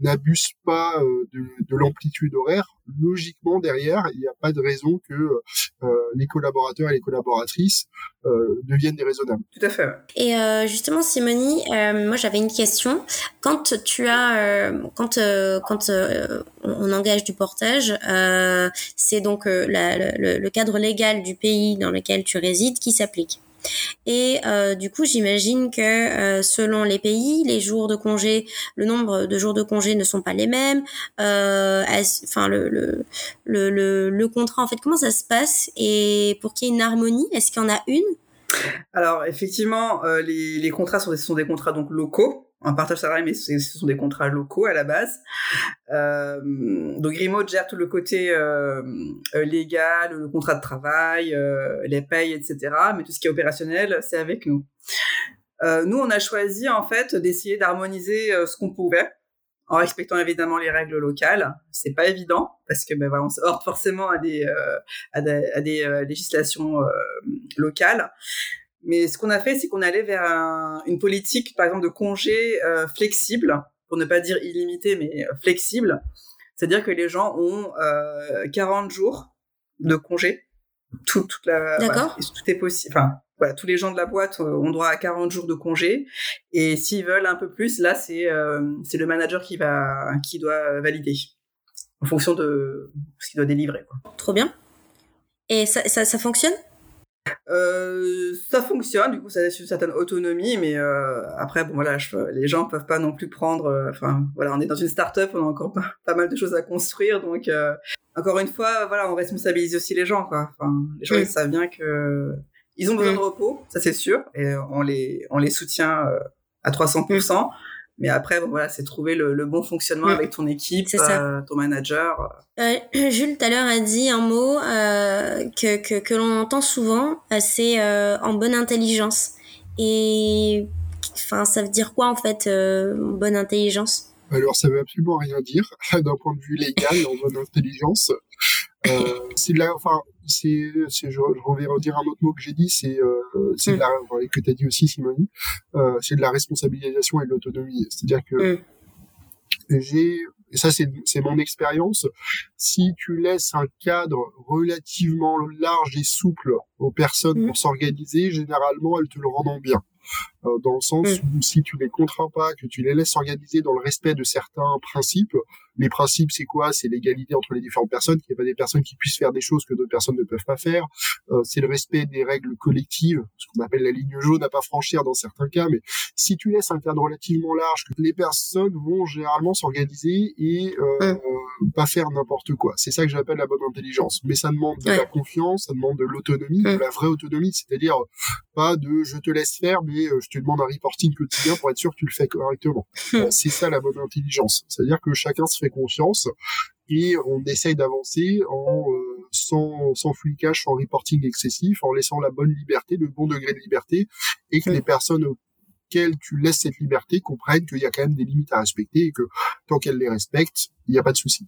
n'abuse pas euh, de, de l'amplitude horaire, logiquement derrière, il n'y a pas de raison que euh, les collaborateurs et les collaboratrices euh, deviennent déraisonnables. Tout à fait. Et euh, justement, Simonie, euh, moi j'avais une question. Quand tu as, euh, quand quand on engage du portage, c'est donc la, le, le cadre légal du pays dans lequel tu résides qui s'applique. Et euh, du coup, j'imagine que euh, selon les pays, les jours de congé, le nombre de jours de congé ne sont pas les mêmes. Euh, enfin, le, le, le, le, contrat, en fait, comment ça se passe Et pour qu'il y ait une harmonie, est-ce qu'il y en a une? Alors, effectivement, euh, les, les contrats sont des, sont des contrats donc locaux. Un partage salarié, mais ce sont des contrats locaux à la base. Euh, donc Remote gère tout le côté euh, euh, légal, le contrat de travail, les payes, etc. Mais tout ce qui est opérationnel, c'est avec nous. nous, on a choisi en fait d'essayer d'harmoniser ce qu'on pouvait en respectant évidemment les règles locales. C'est pas évident parce que ben voilà, on se heurte forcément à des, à des législations locales. Mais ce qu'on a fait, c'est qu'on allait vers une politique, par exemple, de congé euh, flexible, pour ne pas dire illimité, mais euh, flexible. C'est-à-dire que les gens ont euh, 40 jours de congé. Tout, toute la, D'accord. tout est possible. Enfin, voilà, tous les gens de la boîte euh, ont droit à 40 jours de congé. Et s'ils veulent un peu plus, là, c'est euh, c'est le manager qui va qui doit valider en fonction de ce qu'il doit délivrer. Quoi. Trop bien. Et ça, ça, ça fonctionne? Euh, ça fonctionne, du coup, ça laisse une certaine autonomie, mais euh, après, bon voilà, je, les gens peuvent pas non plus prendre. Euh, enfin, voilà, on est dans une start-up, on a encore pas, pas mal de choses à construire, donc encore une fois, voilà, on responsabilise aussi les gens, quoi. Enfin, les gens ils savent bien que ils ont besoin de repos, ça c'est sûr, et on les on les soutient à 300%. Mais après, bon, voilà, c'est trouver le, le, bon fonctionnement mmh. avec ton équipe, euh, ton manager. Euh, Jules, tout à l'heure, a dit un mot euh, que, que, que l'on entend souvent, euh, c'est euh, en bonne intelligence. Et enfin, ça veut dire quoi, en fait, bonne intelligence? Alors, ça veut absolument rien dire d'un point de vue légal en bonne intelligence. Euh, c'est là, enfin, c'est, je, je reviens dire un autre mot que j'ai dit, c'est, euh, c'est mm. la, que t'as dit aussi, Simone, euh, c'est de la responsabilisation et de l'autonomie. C'est-à-dire que mm. j'ai, et ça c'est, c'est mon expérience, si tu laisses un cadre relativement large et souple aux personnes mm. pour s'organiser, généralement elles te le rendent bien. Euh, dans le sens mm. où si tu les contrains pas, que tu les laisses s'organiser dans le respect de certains principes, les principes c'est quoi? C'est l'égalité entre les différentes personnes, qu'il n'y ait pas des personnes qui puissent faire des choses que d'autres personnes ne peuvent pas faire, euh, c'est le respect des règles collectives, ce qu'on appelle la ligne jaune à pas franchir dans certains cas, mais si tu laisses un cadre relativement large, que les personnes vont généralement s'organiser et euh, mm. pas faire n'importe quoi. C'est ça que j'appelle la bonne intelligence. Mais ça demande de la confiance, ça demande de l'autonomie, de mm. la vraie autonomie, c'est-à-dire pas de je te laisse faire, mais euh, je te demande un reporting quotidien pour être sûr que tu le fais correctement. Euh, c'est ça la bonne intelligence. C'est-à-dire que chacun se fait confiance et on essaye d'avancer en euh, sans, sans flicage, sans reporting excessif, en laissant la bonne liberté, le bon degré de liberté, et que les personnes auxquelles tu laisses cette liberté comprennent qu'il y a quand même des limites à respecter et que tant qu'elles les respectent, il n'y a pas de souci.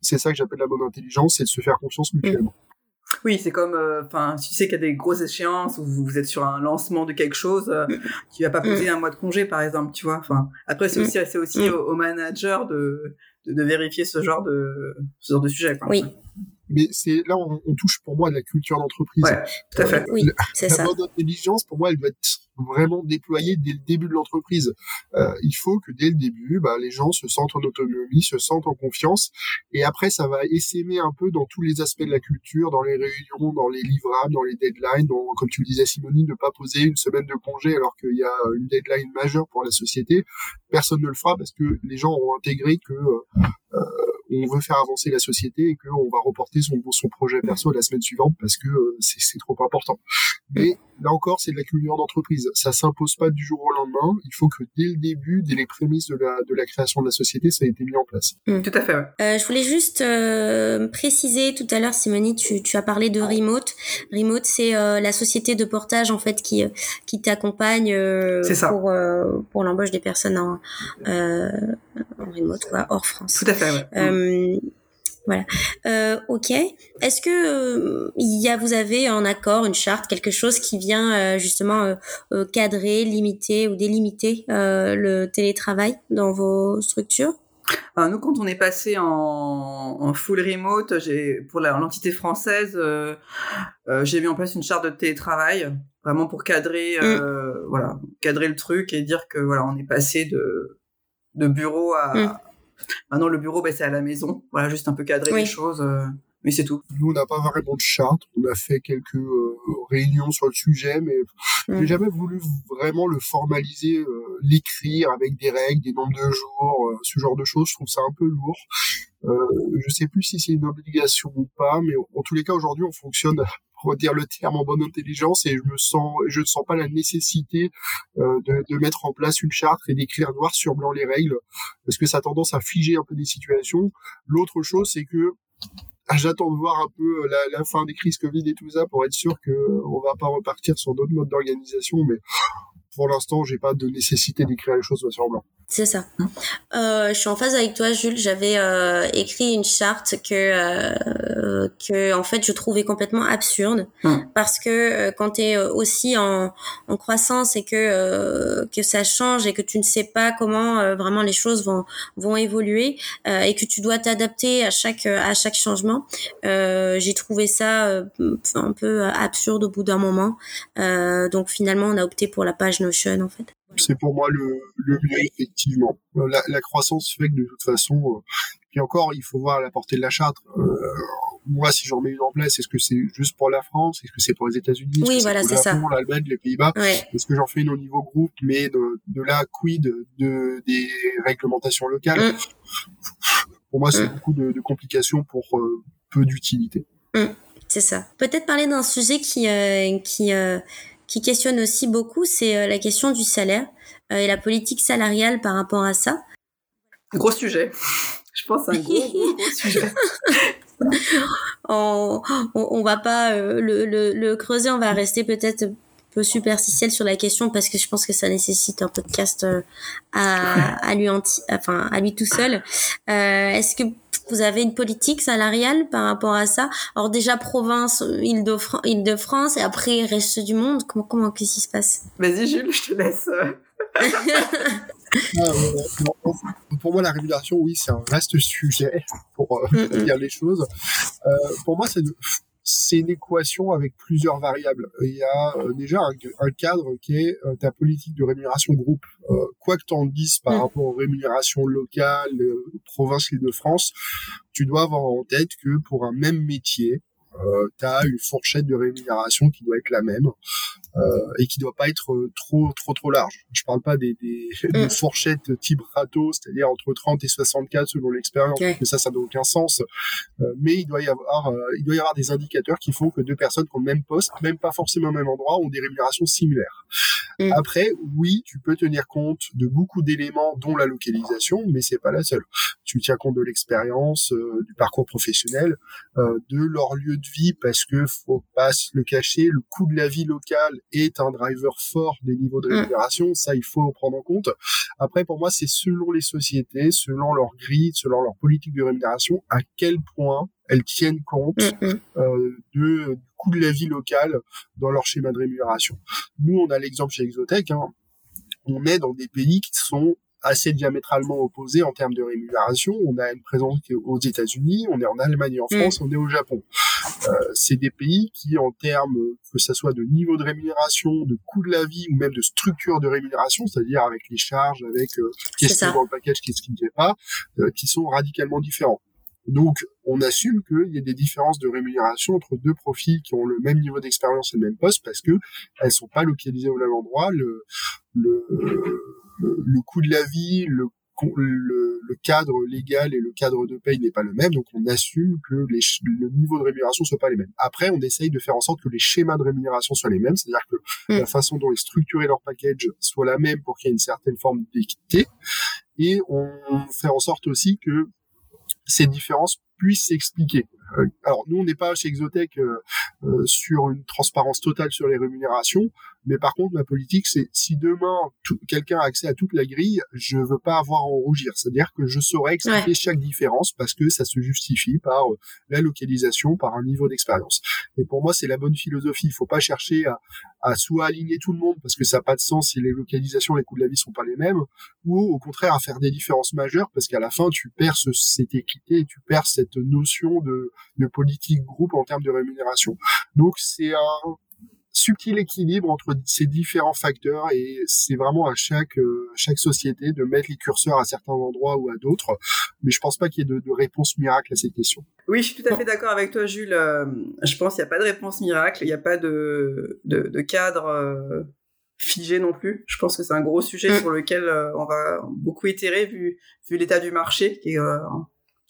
C'est ça que j'appelle la bonne intelligence, c'est de se faire confiance mutuellement. Oui, c'est comme, euh, enfin, si tu sais qu'il y a des grosses échéances ou vous êtes sur un lancement de quelque chose, euh, tu vas pas poser un mois de congé, par exemple, tu vois. Enfin, après, c'est aussi, c'est aussi au, au, manager de, de, de, vérifier ce genre de, ce genre de sujet. Quoi. Oui mais c'est là on, on, touche pour moi de la culture d'entreprise. Ouais, tout à fait. oui, c'est ça. La bonne intelligence, pour moi, elle doit être vraiment déployée dès le début de l'entreprise. Euh, il faut que dès le début, bah, les gens se sentent en autonomie, se sentent en confiance, et après, ça va essaimer un peu dans tous les aspects de la culture, dans les réunions, dans les livrables, dans les deadlines, comme tu le disais, Simone, ne pas poser une semaine de congé alors qu'il y a une deadline majeure pour la société. Personne ne le fera parce que les gens ont intégré que euh, euh on veut faire avancer la société et qu'on va reporter son, son projet perso la semaine suivante parce que euh, c'est trop important. Mais là encore, c'est de la culture d'entreprise. Ça s'impose pas du jour au lendemain. Il faut que dès le début, dès les prémices de la, de la création de la société, ça a été mis en place. Mm. Tout à fait. Ouais. Euh, je voulais juste euh, préciser tout à l'heure, Simonie, tu, tu as parlé de Remote. Remote, c'est euh, la société de portage en fait qui qui t'accompagne euh, pour euh, pour l'embauche des personnes en, en remote, quoi, hors France. Tout à fait. Ouais. Voilà. Euh, ok. Est-ce que euh, il y a, vous avez en accord une charte, quelque chose qui vient euh, justement euh, euh, cadrer, limiter ou délimiter le télétravail dans vos structures? Alors nous, quand on est passé en, en full remote, j'ai pour l'entité française, j'ai mis en place une charte de télétravail, vraiment pour cadrer, mm. voilà, cadrer le truc et dire que voilà, on est passé de de bureau à mm Maintenant, le bureau, ben, c'est à la maison. Voilà, juste un peu cadrer les choses. Euh, mais c'est tout. Nous, on n'a pas vraiment de charte. On a fait quelques euh, réunions sur le sujet, mais mm. j'ai jamais voulu vraiment le formaliser, euh, l'écrire avec des règles, des nombres de jours, ce genre de choses. Je trouve ça un peu lourd. Euh, je sais plus si c'est une obligation ou pas, mais en tous les cas, aujourd'hui, on fonctionne redire le terme en bonne intelligence et je me sens, je ne sens pas la nécessité euh, de, mettre en place une charte et d'écrire noir sur blanc les règles parce que ça a tendance à figer un peu des situations. L'autre chose, c'est que ah, j'attends de voir un peu la, la, fin des crises Covid et tout ça pour être sûr que on va pas repartir sur d'autres modes d'organisation, mais pour l'instant, j'ai pas de nécessité d'écrire les choses sur blanc. C'est ça. Euh, je suis en phase avec toi, Jules. J'avais euh, écrit une charte que euh, que en fait je trouvais complètement absurde hum. parce que euh, quand tu es aussi en, en croissance et que euh, que ça change et que tu ne sais pas comment vraiment les choses vont vont évoluer et que tu dois t'adapter à chaque à chaque changement, j'ai trouvé ça un peu absurde au bout d'un moment. donc finalement, on a opté pour la page Notion en fait c'est pour moi le, le mieux effectivement. La, la, croissance fait que de toute façon, euh, puis encore, il faut voir la portée de la charte. Euh, moi, si j'en mets une en place, est-ce que c'est juste pour la France? Est-ce que c'est pour les États-Unis? Oui, voilà, c'est ça. L'Allemagne, les Pays-Bas? Est-ce que j'en fais une au niveau groupe, mais de, de la quid de des réglementations locales? Mm. Pour moi, c'est mm. beaucoup de, de, complications pour euh, peu d'utilité. Mm. C'est ça. Peut-être parler d'un sujet qui euh, qui euh, qui questionne aussi beaucoup, c'est euh, la question du salaire euh, et la politique salariale par rapport à ça. Gros sujet. Je pense un gros, gros, gros sujet. on, on, on, va pas euh, le, le, le, creuser, on va rester peut-être un peu superficiel sur la question parce que je pense que ça nécessite un podcast à, à lui anti, enfin à lui tout seul. Euh, Est-ce que vous avez une politique salariale par rapport à ça? Alors déjà province, Île-de-France, et après reste du monde. Comment comment qu'est-ce qui se passe? Vas-y Jules, je te laisse. Pour moi, la régulation, oui, c'est un vaste sujet pour euh, dire les choses. Euh, pour moi, c'est c'est une équation avec plusieurs variables. Il y a euh, déjà un, cadre qui est euh, ta politique de rémunération groupe. Euh, quoi que tu en dises par mm. rapport aux rémunérations locales, province de France, tu dois avoir en tête que pour un même métier, euh, tu as une fourchette de rémunération qui doit être la même et qui doit pas être euh, trop trop trop large. Je parle pas des, des, des mm. fourchettes type râteau, c'est-à-dire entre 30 et 64 selon l'expérience, okay. ça ça n'a aucun sens. Euh, mais il doit y avoir euh, il doit y avoir des indicateurs qui font que deux personnes qui ont le même poste, même pas forcément au même endroit, ont des rémunérations similaires. Mm. Après, oui, tu peux tenir compte de beaucoup d'éléments, dont la localisation, mais c'est pas la seule. Tu tiens compte de l'expérience, euh, du parcours professionnel, de leur lieu de vie, parce que faut pas se le cacher, le coût de la vie locale est un driver fort des niveaux de mm. rémunération. Ça, il faut le prendre en compte. Après, pour moi, c'est selon les sociétés, selon leur grille, selon leur politique de rémunération, à quel point elles tiennent compte mm, mm. euh, de, du coût de la vie locale dans leur schéma de rémunération. Nous, on a l'exemple chez Exotech. Hein, on est dans des pays qui sont assez diamétralement opposés en termes de rémunération. On a une présence aux États-Unis, on est en Allemagne en France, mm. on est au Japon. Euh, c'est des pays qui, en termes que ça soit de niveau de rémunération, de coût de la vie ou même de structure de rémunération, c'est-à-dire avec les charges, avec euh, qu'est-ce qui est dans le package, qu'est-ce qui ne fait pas, euh, qui sont radicalement différents. Donc, on assume qu'il y a des différences de rémunération entre deux profils qui ont le même niveau d'expérience et le même poste parce que elles sont pas localisées au même endroit. Le, le, le coût de la vie, le le, le, cadre légal et le cadre de paye n'est pas le même, donc on assume que les, le niveau de rémunération soit pas les mêmes. Après, on essaye de faire en sorte que les schémas de rémunération soient les mêmes, c'est-à-dire que mm. la façon dont ils structurent leur package soit la même pour qu'il y ait une certaine forme d'équité, et on fait en sorte aussi que ces différences puissent s'expliquer. Euh, alors nous, on n'est pas chez Exotech euh, euh, sur une transparence totale sur les rémunérations, mais par contre, ma politique, c'est si demain quelqu'un a accès à toute la grille, je veux pas avoir à en rougir. C'est-à-dire que je saurais expliquer ouais. chaque différence parce que ça se justifie par la localisation, par un niveau d'expérience. Et pour moi, c'est la bonne philosophie. Il faut pas chercher à, à soit aligner tout le monde parce que ça n'a pas de sens si les localisations, les coûts de la vie sont pas les mêmes, ou au contraire à faire des différences majeures parce qu'à la fin, tu perds ce, cette équité, tu perds cette notion de de politique groupe en termes de rémunération. Donc c'est un subtil équilibre entre ces différents facteurs et c'est vraiment à chaque euh, chaque société de mettre les curseurs à certains endroits ou à d'autres. Mais je pense pas qu'il y ait de, de, réponse miracle à cette question. Oui, je suis tout à fait d'accord avec toi, Jules. Euh, je pense qu'il n'y a pas de réponse miracle, il n'y a pas de, de, de cadre euh, figé non plus. Je pense que c'est un gros sujet mmh. sur lequel on va beaucoup itérer vu vu l'état du marché qui est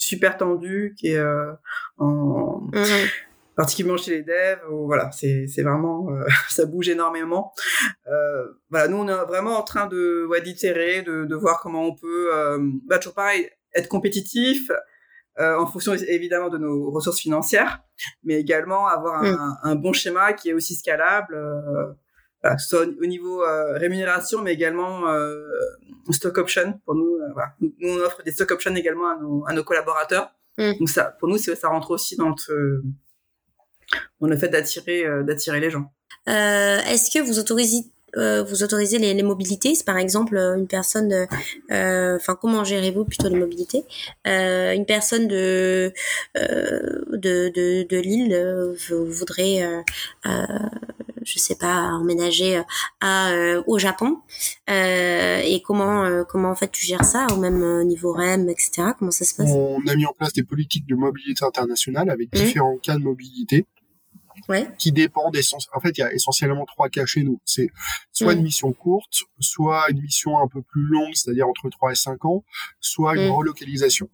super tendu, qui est euh, en... Mmh. particulièrement chez les devs. Où, voilà, c'est c'est vraiment ça bouge énormément. voilà, nous on est vraiment en train de ouais, d'itérer, de, de voir comment on peut, bah, toujours pareil, être compétitif. en fonction évidemment de nos ressources financières, mais également avoir un, mm. un bon schéma qui est aussi scalable, que ce soit au niveau rémunération, mais également stock option pour nous. Voilà. nous. on offre des stock options également à nos, à nos collaborateurs. Mm. Donc ça, pour nous, ça rentre aussi dans, le, dans le fait d'attirer, euh, d'attirer les gens. Euh, est-ce que vous autorisez euh, vous autorisez les, les mobilités, par exemple une personne, enfin comment gérez-vous plutôt les mobilités? Une personne de de, de, de Lille voudrait je sais pas, emménager euh, à, euh, au Japon euh, Et comment, comment en fait tu gères ça au même niveau REM, etc. Comment ça se passe? On a mis en place des politiques de mobilité internationale avec mmh. différents cas de mobilité. Ouais. qui dépendent en fait il y a essentiellement trois cas chez nous c'est soit mmh. une mission courte soit une mission un peu plus longue c'est-à-dire entre 3 et 5 ans soit une mmh. relocalisation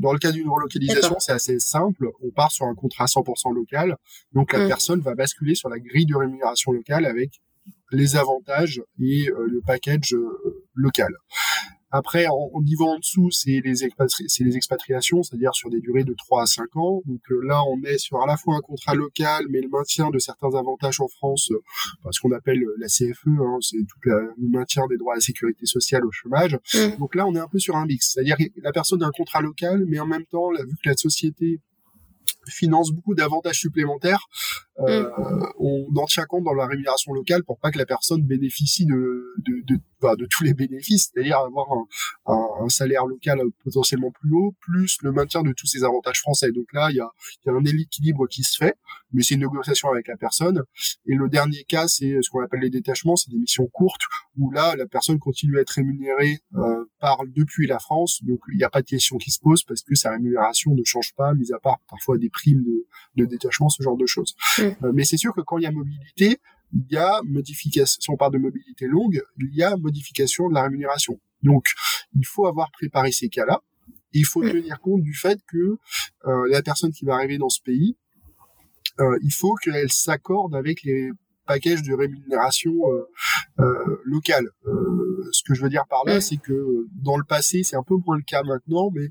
dans le cas d'une relocalisation, c'est assez simple. On part sur un contrat 100% local. Donc, la mm. personne va basculer sur la grille de rémunération locale avec les avantages et euh, le package euh, local. Après, en, niveau en dessous, c'est les, expatriations, c'est-à-dire sur des durées de 3 à 5 ans. Donc euh, là, on est sur à la fois un contrat local, mais le maintien de certains avantages en France, euh, ce qu'on appelle la CFE, hein, c'est tout le maintien des droits à la sécurité sociale au chômage. Mmh. Donc là, on est un peu sur un mix, c'est-à-dire la personne a un contrat local, mais en même temps, vu que la société finance beaucoup d'avantages supplémentaires. Euh, mm. On en tient compte dans la rémunération locale pour pas que la personne bénéficie de, de, de, de tous les bénéfices, c'est-à-dire avoir un, un, un, salaire local potentiellement plus haut, plus le maintien de tous ces avantages français. Donc là, il y a, y a un équilibre qui se fait, mais c'est une négociation avec la personne. Et le dernier cas, c'est ce qu'on appelle les détachements, c'est des missions courtes où là, la personne continue à être rémunérée euh, par depuis la France, donc il n'y a pas de question qui se pose parce que sa rémunération ne change pas, mis à part parfois des primes de, de détachement, ce genre de choses. Mm. Euh, mais c'est sûr que quand il y a mobilité, il y a modification, si on parle de mobilité longue, il y a modification de la rémunération. Donc, il faut avoir préparé ces cas-là. Il faut mm. tenir compte du fait que euh, la personne qui va arriver dans ce pays, euh, il faut qu'elle s'accorde avec les package de rémunération euh, euh, locale. Euh, ce que je veux dire par là, c'est que dans le passé, c'est un peu moins le cas maintenant, mais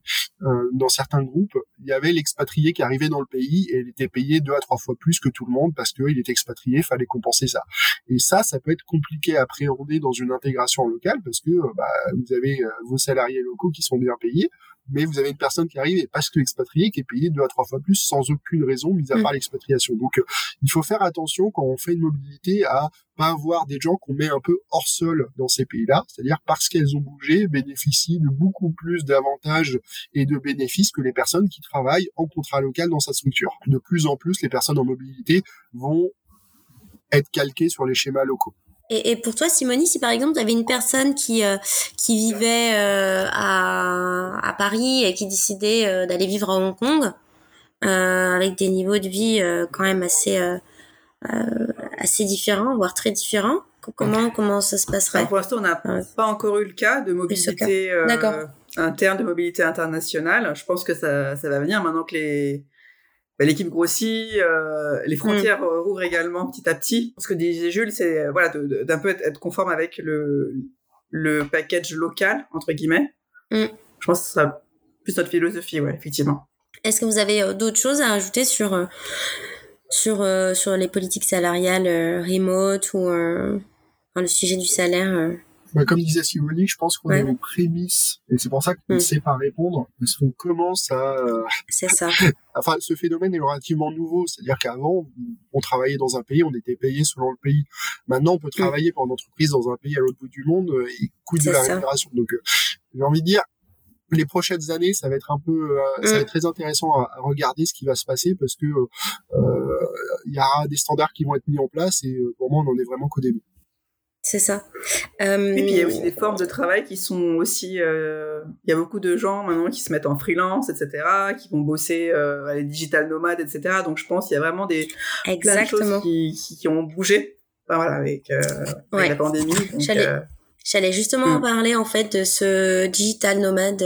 dans certains groupes, il y avait l'expatrié qui arrivait dans le pays et il était payé deux à trois fois plus que tout le monde parce qu'il était expatrié, fallait compenser ça. Et ça, ça peut être compliqué à appréhender dans une intégration locale parce que bah, vous avez vos salariés locaux qui sont bien payés, mais vous avez une personne qui arrive et parce que expatriée qui est payée deux à trois fois plus sans aucune raison mise à mm. part l'expatriation. Donc euh, il faut faire attention quand on fait une mobilité à pas avoir des gens qu'on met un peu hors sol dans ces pays-là, c'est-à-dire parce qu'elles ont bougé bénéficient de beaucoup plus d'avantages et de bénéfices que les personnes qui travaillent en contrat local dans sa structure. De plus en plus, les personnes en mobilité vont être calquées sur les schémas locaux. Et, et, pour toi, Simonie, si par exemple tu avais une personne qui euh, qui vivait euh, à, à Paris et qui décidait euh, d'aller vivre à Hong Kong, avec des niveaux de vie quand même assez assez différents, voire très différents, comment comment ça se passerait? Pour l'instant, on n'a pas encore eu le cas de mobilité interne, de mobilité internationale. Je pense que ça ça va venir maintenant que les bah, l'équipe grossit, euh, les frontières mm. rouvrent également petit à petit. Ce que disait Jules, c'est euh, voilà d'un peu être, conforme avec le le package local entre guillemets. Mm. Je pense que ce sera plus notre philosophie, ouais, effectivement. Est-ce que vous avez d'autres choses à ajouter sur sur sur les politiques salariales remote ou le sujet du salaire bah, comme disait Simoni, je pense qu'on est aux prémices, et c'est pour ça qu'on ne mm. sait pas répondre, parce qu'on commence à... C'est ça. enfin, ce phénomène est relativement nouveau, c'est-à-dire qu'avant, on travaillait dans un pays, on était payé selon le pays. Maintenant, on peut mm. travailler pour une entreprise dans un pays à l'autre bout du monde euh, et coûte de la rémunération. Donc, euh, j'ai envie de dire, les prochaines années, ça va être un peu, euh, ça va mm. être très intéressant à, regarder ce qui va se passer parce que il y aura des standards qui vont être mis en place et pour moi, on en est vraiment qu'au début. C'est ça. Euh... Et puis il y a aussi des formes de travail qui sont aussi. Euh... Il y a beaucoup de gens maintenant qui se mettent en freelance, etc., qui vont bosser euh, les digital nomades, etc. Donc je pense qu'il y a vraiment des plein de choses qui, qui, qui ont bougé. Enfin, voilà, avec, euh, la pandémie. Donc, euh, J'allais justement en mm. parler en fait de ce digital nomade.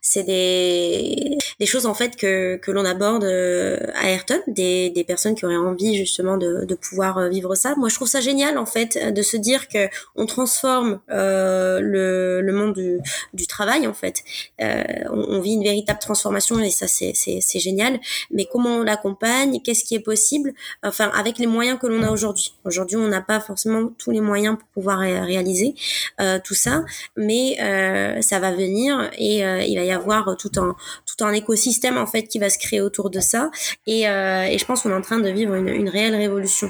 c'est des, des choses en fait que, que l'on aborde à Ayrton, des, des personnes qui auraient envie justement de, de pouvoir vivre ça. Moi, je trouve ça génial en fait de se dire que on transforme le, le monde du, du travail en fait. Euh, on, on, vit une véritable transformation et ça c'est génial. Mais comment on l'accompagne? Qu'est-ce qui est possible? Enfin, avec les moyens que l'on a aujourd'hui. Aujourd'hui, on n'a pas forcément tous les moyens pour pouvoir réaliser euh, tout ça, mais euh, ça va venir et euh, il va y avoir tout un tout un écosystème en fait qui va se créer autour de ça. Et, euh, et je pense qu'on est en train de vivre une, une réelle révolution.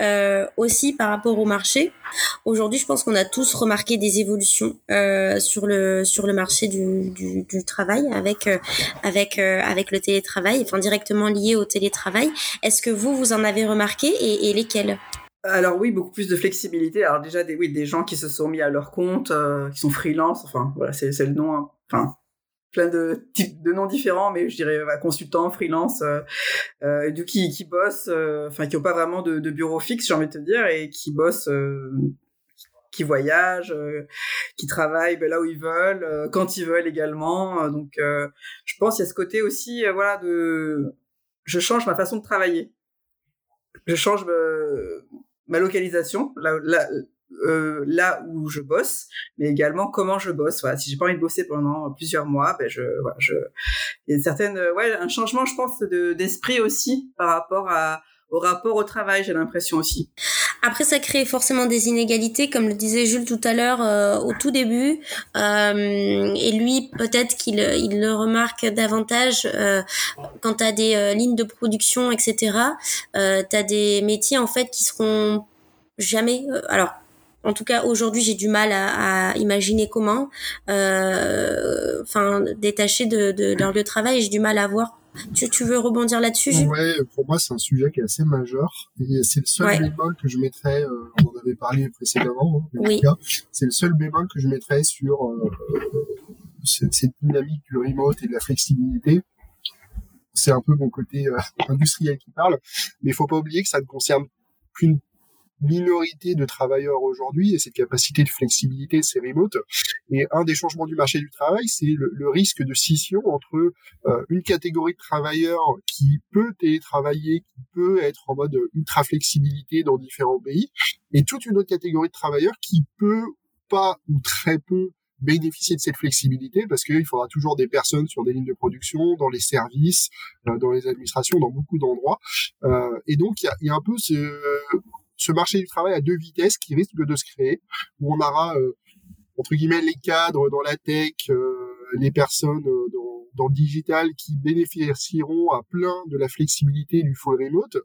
Euh, aussi par rapport au marché, aujourd'hui, je pense qu'on a tous remarqué des évolutions sur le sur le marché du, du, du travail avec avec avec le télétravail, enfin directement lié au télétravail. Est-ce que vous vous en avez remarqué et, et lesquels? Alors oui, beaucoup plus de flexibilité. Alors déjà des oui des gens qui se sont mis à leur compte, euh, qui sont freelance. Enfin voilà, c'est le nom. Hein. Enfin plein de types de noms différents, mais je dirais bah, consultants, freelance, euh, euh, du qui qui bossent, euh, enfin qui ont pas vraiment de, de bureau fixe, j'ai envie de te dire, et qui bossent qui voyagent, qui travaillent ben, là où ils veulent, quand ils veulent également. donc, je pense qu'il y a ce côté aussi, voilà, de, je change ma façon de travailler, je change ma localisation, là, là, euh, là où je bosse, mais également comment je bosse. Voilà, si j'ai pas envie de bosser pendant plusieurs mois, ben je, voilà, je, il y a une certaine, ouais, un changement, je pense, de d'esprit aussi par rapport à au rapport au travail, j'ai l'impression aussi. Après, ça crée forcément des inégalités, comme le disait Jules tout à l'heure euh, au tout début. Euh, et lui, peut-être qu'il il le remarque davantage euh, quand tu as des euh, lignes de production, etc. Euh, tu as des métiers en fait qui seront jamais. alors, en tout cas, aujourd'hui, j'ai du mal à, à imaginer comment. Enfin, détacher de, de, de leur lieu de travail, j'ai du mal à voir tu, tu veux rebondir là-dessus Ouais, pour moi, c'est un sujet qui est assez majeur. Et c'est le seul bémol que je mettrais, euh, on en avait parlé précédemment, hein, oui. c'est le seul bémol que je mettrais sur euh, cette dynamique du remote et de la flexibilité. C'est un peu mon côté euh, industriel qui parle, mais il faut pas oublier que ça ne concerne qu'une minorité de travailleurs aujourd'hui et cette capacité de flexibilité, c'est remote. Et un des changements du marché du travail, c'est le, risque de scission entre euh, une catégorie de travailleurs qui peut télétravailler, qui peut être en mode ultra flexibilité dans différents pays, et toute une autre catégorie de travailleurs qui peut pas ou très peu bénéficier de cette flexibilité parce qu'il faudra toujours des personnes sur des lignes de production, dans les services, euh, dans les administrations, dans beaucoup d'endroits. Euh, et donc, il y a, y a, un peu ce, ce marché du travail à deux vitesses qui risque de se créer, où on aura euh, entre guillemets les cadres dans la tech, euh, les personnes euh, dans, le digital qui bénéficieront à plein de la flexibilité du full remote,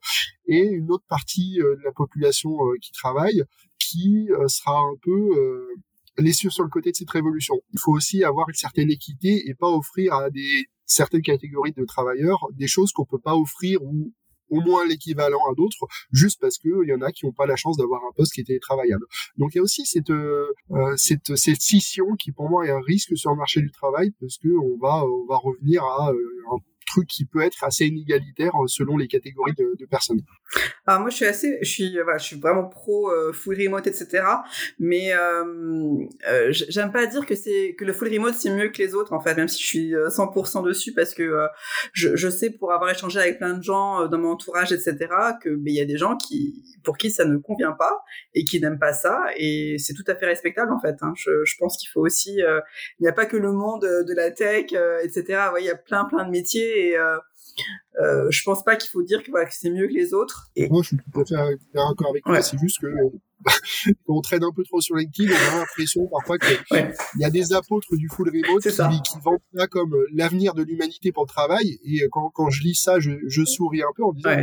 et une autre partie de la population qui travaille qui sera un peu laissée sur le côté de cette révolution. Il faut aussi avoir une certaine équité et pas offrir à des certaines catégories de travailleurs des choses qu'on peut pas offrir ou au moins l'équivalent à d'autres, juste parce que il y en a qui n'ont pas la chance d'avoir un poste qui est télétravaillable. Donc il y a aussi cette, euh, euh, cette, cette scission qui pour moi est un risque sur le marché du travail parce que on va on va revenir à euh, truc qui peut être assez inégalitaire euh, selon les catégories de, personnes. Alors moi je suis assez, je suis, voilà, je suis vraiment pro euh, full remote etc. Mais euh, euh, j'aime pas dire que c'est que le full remote c'est mieux que les autres en fait, même si je suis 100% dessus parce que je, sais pour avoir échangé avec plein de gens dans mon entourage etc. que il y a des gens qui pour qui ça ne convient pas et qui n'aiment pas ça et c'est tout à fait respectable en fait. Hein. Je, pense qu'il faut aussi, il n'y a pas que le monde de la tech etc. Il y a plein plein de métiers et euh, euh, je pense pas qu'il faut dire que, voilà, que c'est mieux que les autres. Et... Moi, je suis tout à fait d'accord avec toi. C'est juste que on traîne un peu trop sur LinkedIn, on a l'impression parfois qu'il ouais. y a des apôtres du full remote qui, qui, vendent ça comme euh, l'avenir de l'humanité pour le travail. Et quand, quand je lis ça, je, je souris un peu en disant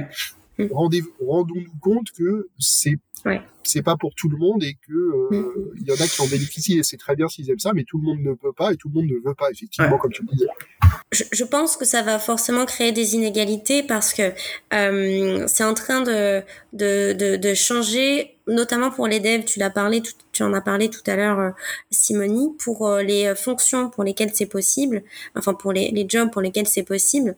rendons-nous compte que c'est ouais. c'est pas pour tout le monde et que euh, mm. il y en a qui en bénéficient et c'est très bien s'ils aiment ça, mais tout le monde ne peut pas et tout le monde ne veut pas effectivement, ouais. comme tu le disais. Je, je, pense que ça va forcément créer des inégalités parce que euh, c'est en train de, de, de, de, changer, notamment pour les devs. Tu l'as parlé, tout, tu en as parlé tout à l'heure, euh, Simonie, pour euh, les fonctions pour lesquelles c'est possible, enfin pour les, les jobs pour lesquels c'est possible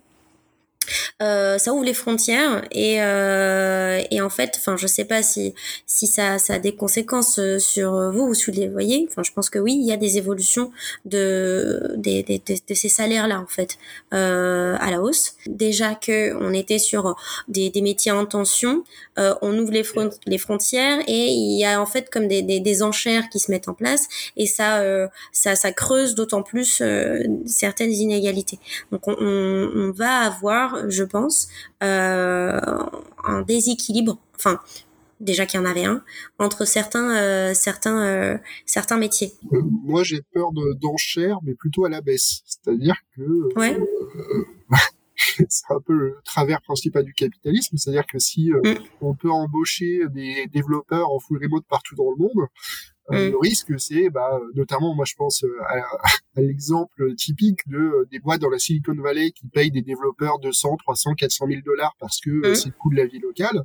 euh, ça ouvre les frontières et, euh, et en fait, enfin, je sais pas si si ça, ça a des conséquences euh, sur vous ou sur les voyez. Enfin, je pense que oui, il y a des évolutions de des, des, de, ces salaires là en fait euh, à la hausse. Déjà que on était sur des, des métiers en tension, euh, on ouvre les, les frontières et il y a en fait comme des, des, des enchères qui se mettent en place et ça euh, ça, ça creuse d'autant plus certaines inégalités. Donc on, on, on va avoir, je pense, euh, un déséquilibre, enfin déjà qu'il y en avait un, entre certains, euh, certains, euh, certains métiers. moi, j'ai peur d'enchères, mais plutôt à la baisse. C'est-à-dire que ouais. c'est un peu le travers principal du capitalisme, c'est-à-dire que si mm. on peut embaucher des développeurs en full remote partout dans le monde, euh, mm. Le risque, c'est, bah, notamment, moi, je pense euh, à, à l'exemple typique de euh, des boîtes dans la Silicon Valley qui payent des développeurs 200, 300, 400 000 dollars parce que mm. c'est le coût de la vie locale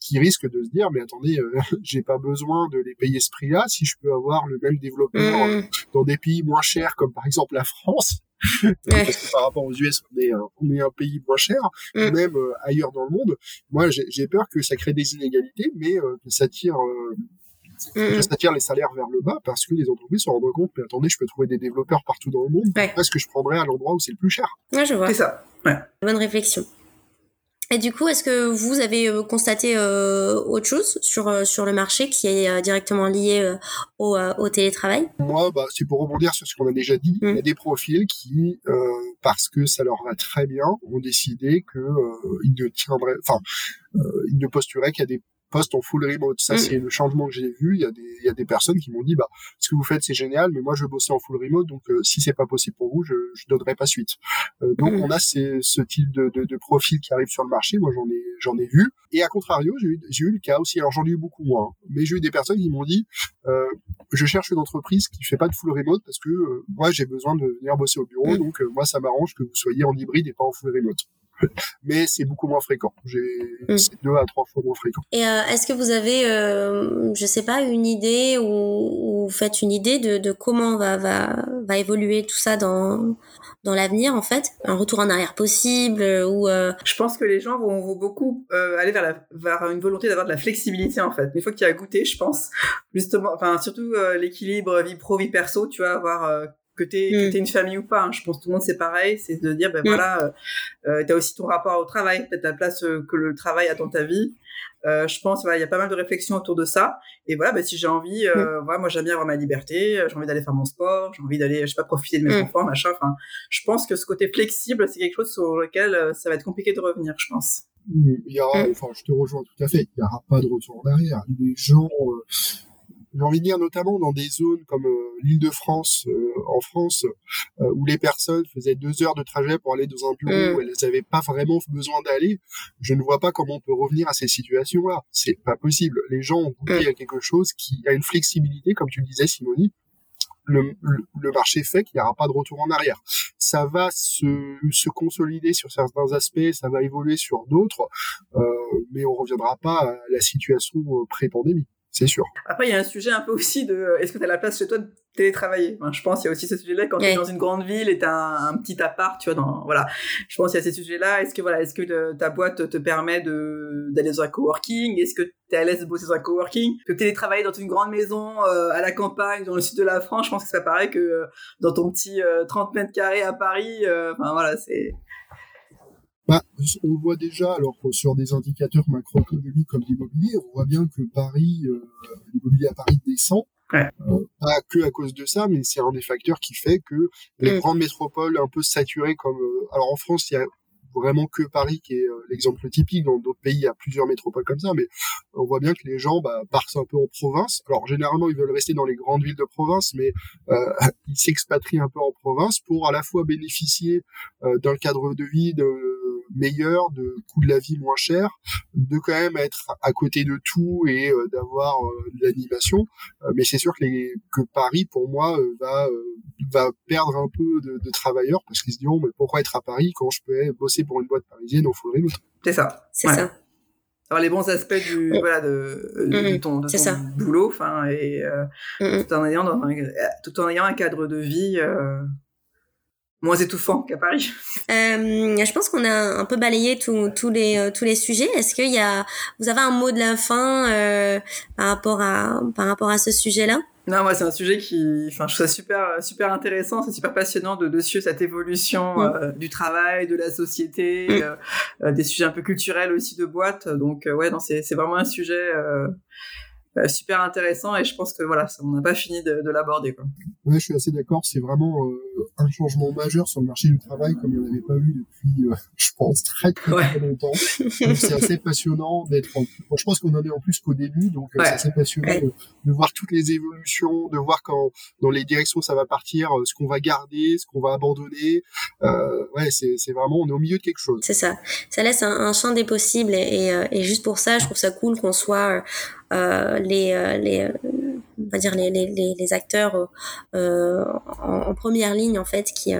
qui risque de se dire mais attendez j'ai pas besoin de les payer ce prix-là si je peux avoir le même développeur mm. dans des pays moins chers comme par exemple la France parce que par rapport aux US on est un, on est un pays moins cher même ailleurs dans le monde moi j'ai peur que ça crée des inégalités mais que ça tire Mmh. Ça tire les salaires vers le bas parce que les entreprises se rendent compte, mais attendez, je peux trouver des développeurs partout dans le monde. Ouais. Est-ce que je prendrais à l'endroit où c'est le plus cher Ouais, je vois. C'est ça. Ouais. Bonne réflexion. Et du coup, est-ce que vous avez euh, constaté euh, autre chose sur euh, sur le marché qui est euh, directement lié euh, au, au, télétravail? Moi, bah, c'est pour rebondir sur ce qu'on a déjà dit. Il y a mmh. des profils qui, parce que ça leur va très bien, ont décidé que ils ne tiendraient, enfin, ils ne posturaient qu'à des poste en full remote. Ça, mm. c'est le changement que j'ai vu. Il y a des, il y a des personnes qui m'ont dit, bah, ce que vous faites, c'est génial, mais moi, je veux bosser en full remote, donc euh, si c'est pas possible pour vous, je, je donnerai pas suite. Euh, donc, mm. on a ces, ce type de, de, de, profil qui arrive sur le marché. Moi, j'en ai, j'en ai vu. Et à contrario, j'ai eu, j'ai eu le cas aussi. Alors, j'en ai eu beaucoup moins, mais j'ai eu des personnes qui m'ont dit, euh, je cherche une entreprise qui fait pas de full remote parce que euh, moi, j'ai besoin de venir bosser au bureau, mm. donc moi, ça m'arrange que vous soyez en hybride et pas en full remote mais c'est beaucoup moins fréquent. J'ai mm. c'est deux à trois fois moins fréquent. Et euh, est-ce que vous avez, euh, je sais pas, une idée ou, ou faites une idée de, de comment va, va va évoluer tout ça dans dans l'avenir en fait, un retour en arrière possible ou euh... Je pense que les gens vont, vont beaucoup euh, aller vers la vers une volonté d'avoir de la flexibilité en fait. Une fois qu'il y a goûté, je pense justement, enfin surtout euh, l'équilibre vie pro vie perso, tu vois, avoir que t'es mm. une famille ou pas. Hein. Je pense que tout le monde c'est pareil, c'est de dire ben mm. voilà, euh, euh, t'as aussi ton rapport au travail, peut-être la place euh, que le travail a dans ta vie. Euh, je pense voilà, il y a pas mal de réflexions autour de ça. Et voilà, ben, si j'ai envie, euh, mm. voilà, moi j'aime bien avoir ma liberté, j'ai envie d'aller faire mon sport, j'ai envie d'aller, je sais pas, profiter de mes enfants, machin. Enfin, je pense que ce côté flexible, c'est quelque chose sur lequel ça va être compliqué de revenir, je pense. Il y aura, enfin, je te rejoins tout à fait. Il y aura pas de retour en arrière. Les gens j'ai envie de dire notamment dans des zones comme euh, l'île de France, euh, en France, euh, où les personnes faisaient deux heures de trajet pour aller dans un bureau mm. où elles n'avaient pas vraiment besoin d'aller, je ne vois pas comment on peut revenir à ces situations-là. C'est pas possible. Les gens ont goûté mm. à quelque chose qui a une flexibilité, comme tu le disais, Simonie. Le, le, marché fait qu'il n'y aura pas de retour en arrière. Ça va se, se consolider sur certains aspects, ça va évoluer sur d'autres, euh, mais on reviendra pas à la situation pré-pandémie c'est sûr. Après, il y a un sujet un peu aussi de euh, est-ce que tu as la place chez toi de télétravailler? Je pense qu'il y a aussi ce sujet-là quand tu es dans une grande ville et tu as un, petit appart, tu vois, dans, voilà. Je pense qu'il y a ces sujets-là. Est-ce que, voilà, est-ce que ta boîte te permet de, d'aller dans un coworking? Est-ce que tu es à l'aise de bosser dans un coworking? Que télétravailler dans une grande maison euh, à la campagne, dans le sud de la France, je pense que c'est pas pareil que euh, dans ton petit 30 mètres carrés à Paris. Enfin, voilà, c'est. Bah, on le voit déjà, alors sur des indicateurs macroéconomiques comme l'immobilier, on voit bien que Paris, euh, l'immobilier à Paris descend. Euh, pas que à cause de ça, mais c'est un des facteurs qui fait que les mm. grandes métropoles un peu saturées comme, euh, alors en France, il y a vraiment que Paris qui est euh, l'exemple typique. Dans d'autres pays, il y a plusieurs métropoles comme ça, mais on voit bien que les gens bah, partent un peu en province. Alors généralement, ils veulent rester dans les grandes villes de province, mais euh, ils s'expatrient un peu en province pour à la fois bénéficier euh, d'un cadre de vie de, meilleur, de coût de la vie moins cher, de quand même être à côté de tout et d'avoir de l'animation. mais c'est sûr que, les, que Paris, pour moi, va va perdre un peu de, de travailleurs parce qu'ils se diront mais pourquoi être à Paris quand je peux bosser pour une boîte parisienne au full remote? C'est ça. C'est ça. Alors les bons aspects du voilà de, de, ton, de ton boulot, enfin et euh, tout en ayant dans un, tout en ayant un cadre de vie euh, moins étouffant qu'à Paris. Euh, je pense qu'on a un peu balayé tous les euh, tous les sujets. Est-ce qu'il y a vous avez un mot de la fin euh, par rapport à par rapport à ce sujet-là? Non, moi, c'est un sujet qui, enfin, je trouve ça super, super intéressant, c'est super passionnant de, de suivre cette évolution mm. euh, du travail, de la société, mm. euh, euh, des sujets un peu culturels aussi de boîte. Donc, ouais, non, c'est, c'est vraiment un sujet euh, super intéressant et je pense que voilà, on n'a pas fini de, de l'aborder. Quoi. Ouais, je suis assez d'accord. C'est vraiment euh, un changement majeur sur le marché du travail comme il n'y en avait pas eu depuis, euh, je pense, très très, longtemps. c'est assez passionnant d'être. En... je pense qu'on en est en plus qu'au début, donc c'est assez passionnant de, de, voir toutes les évolutions, de voir quand dans les directions ça va partir, ce qu'on va garder, ce qu'on va abandonner. ouais, c'est, vraiment on est au milieu de quelque chose. C'est ça. Ça laisse un, un champ des possibles et, et, et, juste pour ça, je trouve ça cool qu'on soit euh, les, euh, les euh, on va dire les, les, les acteurs euh, en, en, première ligne en fait qui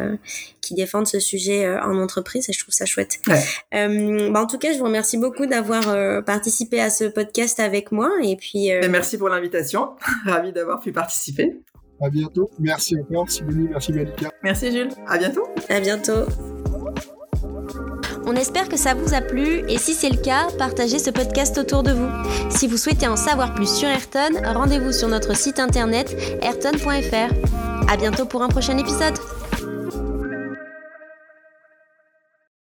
qui défendent ce sujet en entreprise et je trouve ça chouette. Ouais. Euh, bah en tout cas, je vous remercie beaucoup d'avoir participé à ce podcast avec moi et puis. merci pour l'invitation. Ravi d'avoir pu participer. À bientôt. Merci encore, Simone. Merci Malika. Merci Jules. À bientôt. À bientôt. On espère que ça vous a plu et si c'est le cas, partagez ce podcast autour de vous. Si vous souhaitez en savoir plus sur Ayrton, rendez-vous sur notre site internet ayrton.fr. À bientôt pour un prochain épisode.